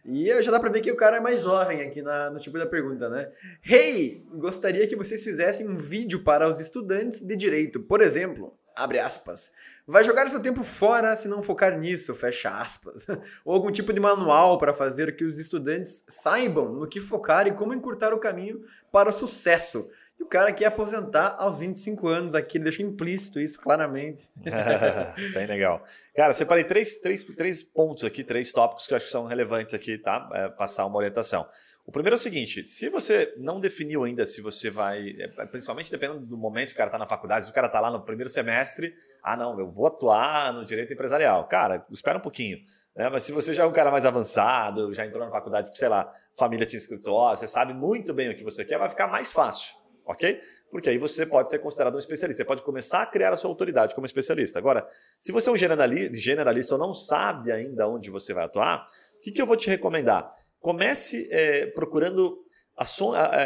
E já dá para ver que o cara é mais jovem aqui na, no tipo da pergunta, né? Hey, gostaria que vocês fizessem um vídeo para os estudantes de direito. Por exemplo, abre aspas. Vai jogar seu tempo fora se não focar nisso, fecha aspas. [LAUGHS] Ou algum tipo de manual para fazer que os estudantes saibam no que focar e como encurtar o caminho para o sucesso. E o cara quer aposentar aos 25 anos aqui, ele deixou implícito isso claramente. [LAUGHS] Bem legal. Cara, separei três, três, três pontos aqui, três tópicos que eu acho que são relevantes aqui, tá? É, passar uma orientação. O primeiro é o seguinte: se você não definiu ainda se você vai, é, principalmente dependendo do momento que o cara está na faculdade, se o cara está lá no primeiro semestre, ah, não, eu vou atuar no direito empresarial. Cara, espera um pouquinho. Né? Mas se você já é um cara mais avançado, já entrou na faculdade, sei lá, família tinha escritório, você sabe muito bem o que você quer, vai ficar mais fácil ok? Porque aí você pode ser considerado um especialista. Você pode começar a criar a sua autoridade como especialista. Agora, se você é um generalista ou não sabe ainda onde você vai atuar, o que, que eu vou te recomendar? Comece é, procurando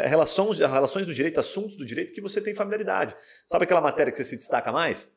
relações, relações do direito, assuntos do direito que você tem familiaridade. Sabe aquela matéria que você se destaca mais?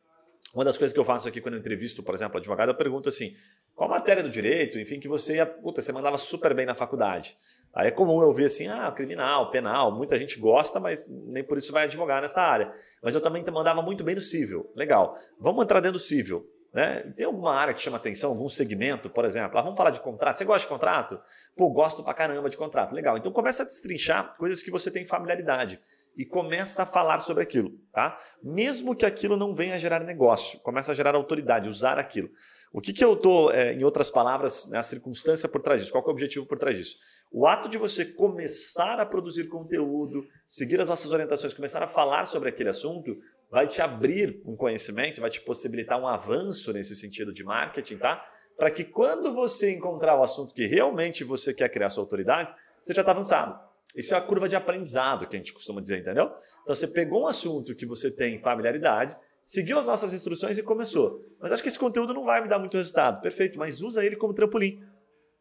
Uma das coisas que eu faço aqui quando eu entrevisto, por exemplo, advogado, eu pergunto assim: qual matéria do direito, enfim, que você ia, puta, você mandava super bem na faculdade? Aí é comum eu ver assim, ah, criminal, penal, muita gente gosta, mas nem por isso vai advogar nessa área. Mas eu também mandava muito bem no civil. Legal. Vamos entrar dentro do civil. Né? Tem alguma área que chama atenção, algum segmento, por exemplo? Ah, vamos falar de contrato. Você gosta de contrato? Pô, gosto pra caramba de contrato. Legal. Então começa a destrinchar coisas que você tem familiaridade e começa a falar sobre aquilo, tá? Mesmo que aquilo não venha a gerar negócio, começa a gerar autoridade, usar aquilo. O que, que eu estou, é, em outras palavras, né, a circunstância por trás disso? Qual é o objetivo por trás disso? O ato de você começar a produzir conteúdo, seguir as nossas orientações, começar a falar sobre aquele assunto, vai te abrir um conhecimento, vai te possibilitar um avanço nesse sentido de marketing, tá? Para que quando você encontrar o assunto que realmente você quer criar sua autoridade, você já está avançado. Isso é a curva de aprendizado que a gente costuma dizer, entendeu? Então você pegou um assunto que você tem familiaridade, seguiu as nossas instruções e começou. Mas acho que esse conteúdo não vai me dar muito resultado. Perfeito, mas usa ele como trampolim.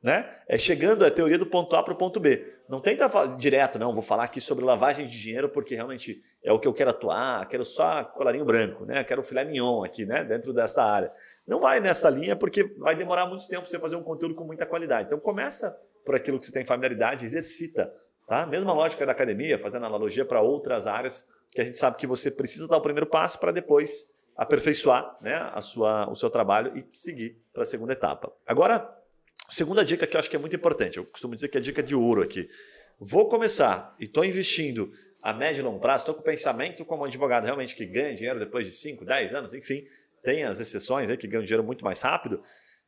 Né? É chegando a teoria do ponto A para o ponto B. Não tenta direto, não, vou falar aqui sobre lavagem de dinheiro porque realmente é o que eu quero atuar, quero só colarinho branco, né? quero filé mignon aqui né? dentro desta área. Não vai nessa linha porque vai demorar muito tempo você fazer um conteúdo com muita qualidade. Então começa por aquilo que você tem familiaridade, exercita. Tá? Mesma lógica da academia, fazendo analogia para outras áreas, que a gente sabe que você precisa dar o primeiro passo para depois aperfeiçoar né, a sua, o seu trabalho e seguir para a segunda etapa. Agora, segunda dica que eu acho que é muito importante, eu costumo dizer que é a dica de ouro aqui. Vou começar e estou investindo a médio e longo prazo, estou com o pensamento como um advogado realmente que ganha dinheiro depois de 5, 10 anos, enfim, tem as exceções aí que ganham dinheiro muito mais rápido.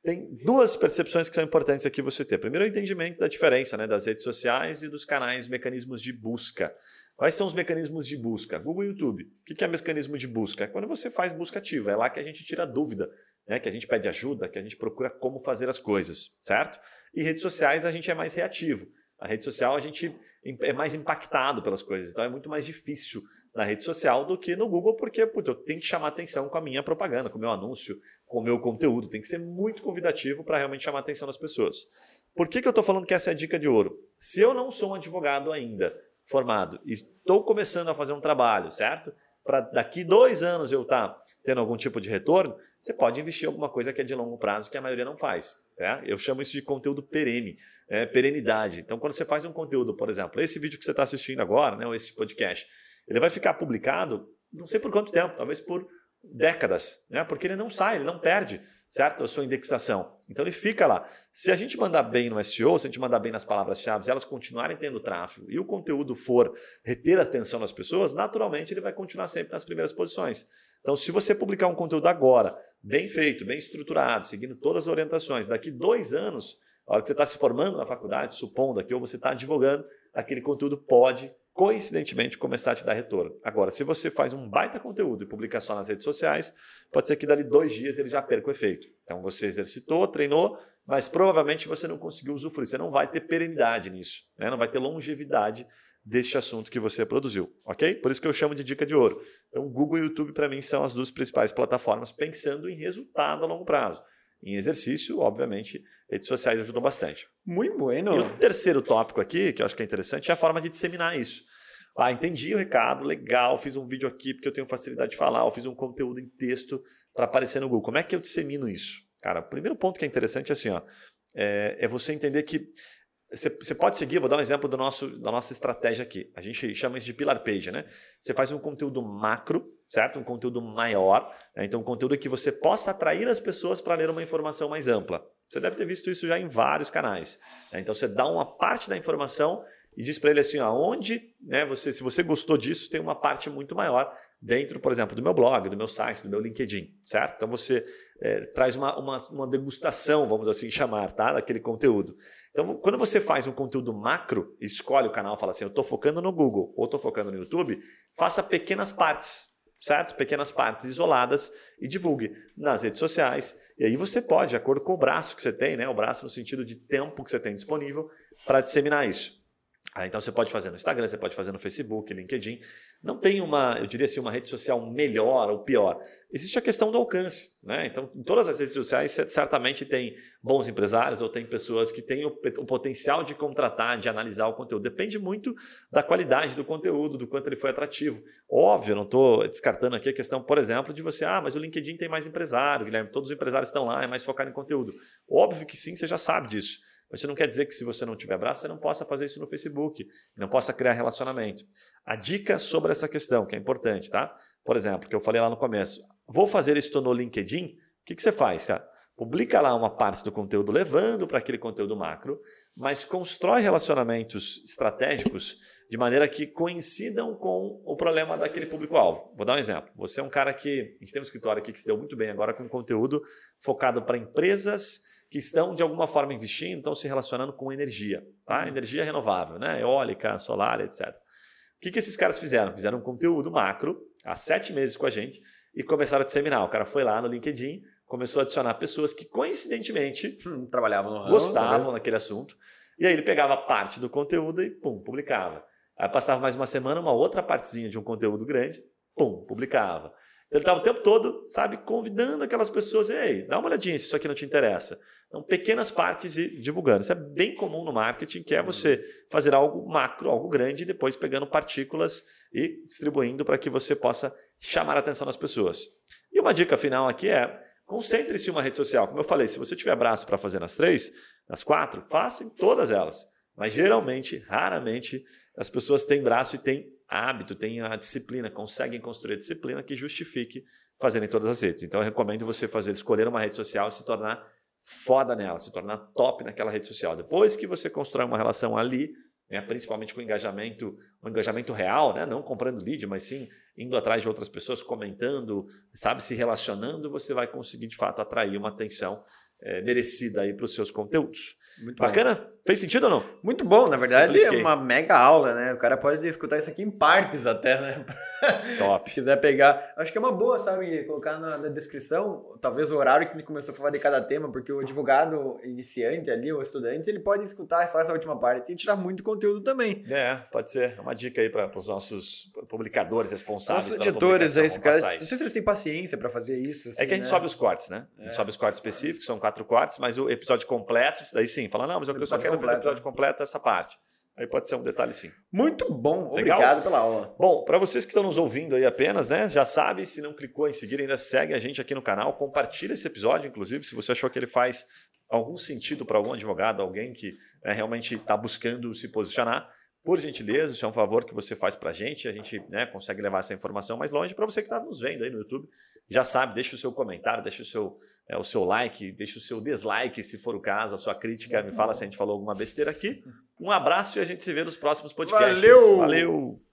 Tem duas percepções que são importantes aqui você ter. Primeiro, o entendimento da diferença né, das redes sociais e dos canais, mecanismos de busca. Quais são os mecanismos de busca? Google e YouTube. O que é mecanismo de busca? É quando você faz busca ativa. É lá que a gente tira dúvida, né? que a gente pede ajuda, que a gente procura como fazer as coisas, certo? E redes sociais a gente é mais reativo. A rede social a gente é mais impactado pelas coisas. Então é muito mais difícil na rede social do que no Google, porque puta, eu tenho que chamar atenção com a minha propaganda, com o meu anúncio, com o meu conteúdo. Tem que ser muito convidativo para realmente chamar atenção das pessoas. Por que, que eu estou falando que essa é a dica de ouro? Se eu não sou um advogado ainda, formado, e estou começando a fazer um trabalho, certo? Para daqui dois anos eu estar tá tendo algum tipo de retorno, você pode investir em alguma coisa que é de longo prazo, que a maioria não faz. Tá? Eu chamo isso de conteúdo perene, é, perenidade. Então, quando você faz um conteúdo, por exemplo, esse vídeo que você está assistindo agora, né, ou esse podcast, ele vai ficar publicado, não sei por quanto tempo, talvez por décadas, né? porque ele não sai, ele não perde certo? a sua indexação. Então ele fica lá. Se a gente mandar bem no SEO, se a gente mandar bem nas palavras-chave, elas continuarem tendo tráfego e o conteúdo for reter a atenção das pessoas, naturalmente ele vai continuar sempre nas primeiras posições. Então, se você publicar um conteúdo agora, bem feito, bem estruturado, seguindo todas as orientações, daqui dois anos, a hora que você está se formando na faculdade, supondo aqui, ou você está advogando, aquele conteúdo pode coincidentemente começar a te dar retorno. Agora, se você faz um baita conteúdo e publica só nas redes sociais, pode ser que dali dois dias ele já perca o efeito. Então você exercitou, treinou, mas provavelmente você não conseguiu usufruir. Você não vai ter perenidade nisso, né? não vai ter longevidade deste assunto que você produziu, ok? Por isso que eu chamo de dica de ouro. Então, Google e YouTube para mim são as duas principais plataformas pensando em resultado a longo prazo. Em exercício, obviamente, redes sociais ajudam bastante. Muito bueno. E o terceiro tópico aqui, que eu acho que é interessante, é a forma de disseminar isso. Ah, entendi o recado, legal, fiz um vídeo aqui porque eu tenho facilidade de falar, eu fiz um conteúdo em texto para aparecer no Google. Como é que eu dissemino isso? Cara, o primeiro ponto que é interessante é assim, ó, é, é você entender que você pode seguir, vou dar um exemplo do nosso, da nossa estratégia aqui. A gente chama isso de pillar page, né? Você faz um conteúdo macro, certo? Um conteúdo maior, né? então um conteúdo que você possa atrair as pessoas para ler uma informação mais ampla. Você deve ter visto isso já em vários canais. Né? Então você dá uma parte da informação e diz para ele assim, aonde, né, você, se você gostou disso, tem uma parte muito maior dentro, por exemplo, do meu blog, do meu site, do meu LinkedIn, certo? Então você é, traz uma, uma, uma, degustação, vamos assim chamar, tá? daquele conteúdo. Então, quando você faz um conteúdo macro, escolhe o canal, fala assim, eu estou focando no Google ou estou focando no YouTube, faça pequenas partes, certo? Pequenas partes isoladas e divulgue nas redes sociais. E aí você pode, de acordo com o braço que você tem, né? o braço no sentido de tempo que você tem disponível para disseminar isso. Ah, então você pode fazer no Instagram, você pode fazer no Facebook, LinkedIn. Não tem uma, eu diria assim, uma rede social melhor ou pior. Existe a questão do alcance. Né? Então, em todas as redes sociais, você certamente tem bons empresários ou tem pessoas que têm o, o, potencial de contratar, de analisar o conteúdo. Depende muito da qualidade do conteúdo, do quanto ele foi atrativo. Óbvio, não estou descartando aqui a questão, por exemplo, de você, ah, mas o LinkedIn tem mais empresário, Guilherme, todos os empresários estão lá, é mais focado em conteúdo. Óbvio que sim, você já sabe disso. Mas isso não quer dizer que se você não tiver braço, você não possa fazer isso no Facebook, não possa criar relacionamento. A dica sobre essa questão, que é importante, tá? Por exemplo, que eu falei lá no começo, vou fazer isso no LinkedIn, o que, que você faz, cara? Publica lá uma parte do conteúdo levando para aquele conteúdo macro, mas constrói relacionamentos estratégicos de maneira que coincidam com o problema daquele público-alvo. Vou dar um exemplo. Você é um cara que. A gente tem um escritório aqui que se deu muito bem agora com conteúdo focado para empresas que estão de alguma forma investindo, estão se relacionando com energia, tá? Uhum. Energia renovável, né? Eólica, solar, etc. O que, que esses caras fizeram? Fizeram um conteúdo macro há sete meses com a gente e começaram a disseminar. O cara foi lá no LinkedIn, começou a adicionar pessoas que coincidentemente hum, trabalhavam no ramo, gostavam naquele assunto. E aí ele pegava parte do conteúdo e pum, publicava. Aí passava mais uma semana, uma outra partezinha de um conteúdo grande, pum, publicava. Ele estava o tempo todo, sabe, convidando aquelas pessoas, ei, dá uma olhadinha se isso aqui não te interessa. Então, pequenas partes e divulgando. Isso é bem comum no marketing, que é você fazer algo macro, algo grande, e depois pegando partículas e distribuindo para que você possa chamar a atenção das pessoas. E uma dica final aqui é, concentre-se em uma rede social. Como eu falei, se você tiver braço para fazer nas três, nas quatro, faça em todas elas. Mas geralmente, raramente, as pessoas têm braço e têm hábito, têm a disciplina, conseguem construir a disciplina que justifique fazer em todas as redes. Então eu recomendo você fazer, escolher uma rede social e se tornar foda nela, se tornar top naquela rede social. Depois que você constrói uma relação ali, né, principalmente com engajamento, um engajamento real, né, não comprando lead, mas sim indo atrás de outras pessoas, comentando, sabe, se relacionando, você vai conseguir de fato atrair uma atenção é, merecida aí para os seus conteúdos. Muito Bacana? Bom. Fez sentido ou não? Muito bom, na verdade é uma mega aula, né? O cara pode escutar isso aqui em partes até, né? [LAUGHS] Top. Se quiser pegar. Acho que é uma boa, sabe? Colocar na, na, descrição, talvez o horário que ele começou a falar de cada tema, porque o advogado iniciante ali, o estudante, ele pode escutar só essa última parte e tirar muito conteúdo também. É, pode ser. É uma dica aí para os nossos publicadores responsáveis. Os editores, é isso, cara. Não sei se eles têm paciência para fazer isso. Assim, é que a gente né? sobe os cortes, né? A gente é. sobe os cortes específicos, são quatro cortes, mas o episódio completo, daí sim, fala, não, mas eu só quero completo. episódio completo essa parte. Aí pode ser um detalhe sim. Muito bom, Legal? obrigado pela aula. Bom, para vocês que estão nos ouvindo aí apenas, né? Já sabe, se não clicou em seguir, ainda segue a gente aqui no canal, compartilha esse episódio, inclusive, se você achou que ele faz algum sentido para algum advogado, alguém que né, realmente está buscando se posicionar. Por gentileza, isso é um favor que você faz para a gente, a gente né, consegue levar essa informação mais longe. Para você que está nos vendo aí no YouTube, já sabe, deixa o seu comentário, deixa o seu, é, o seu like, deixa o seu dislike, se for o caso, a sua crítica, me fala se a gente falou alguma besteira aqui. Um abraço e a gente se vê nos próximos podcasts. Valeu! Valeu!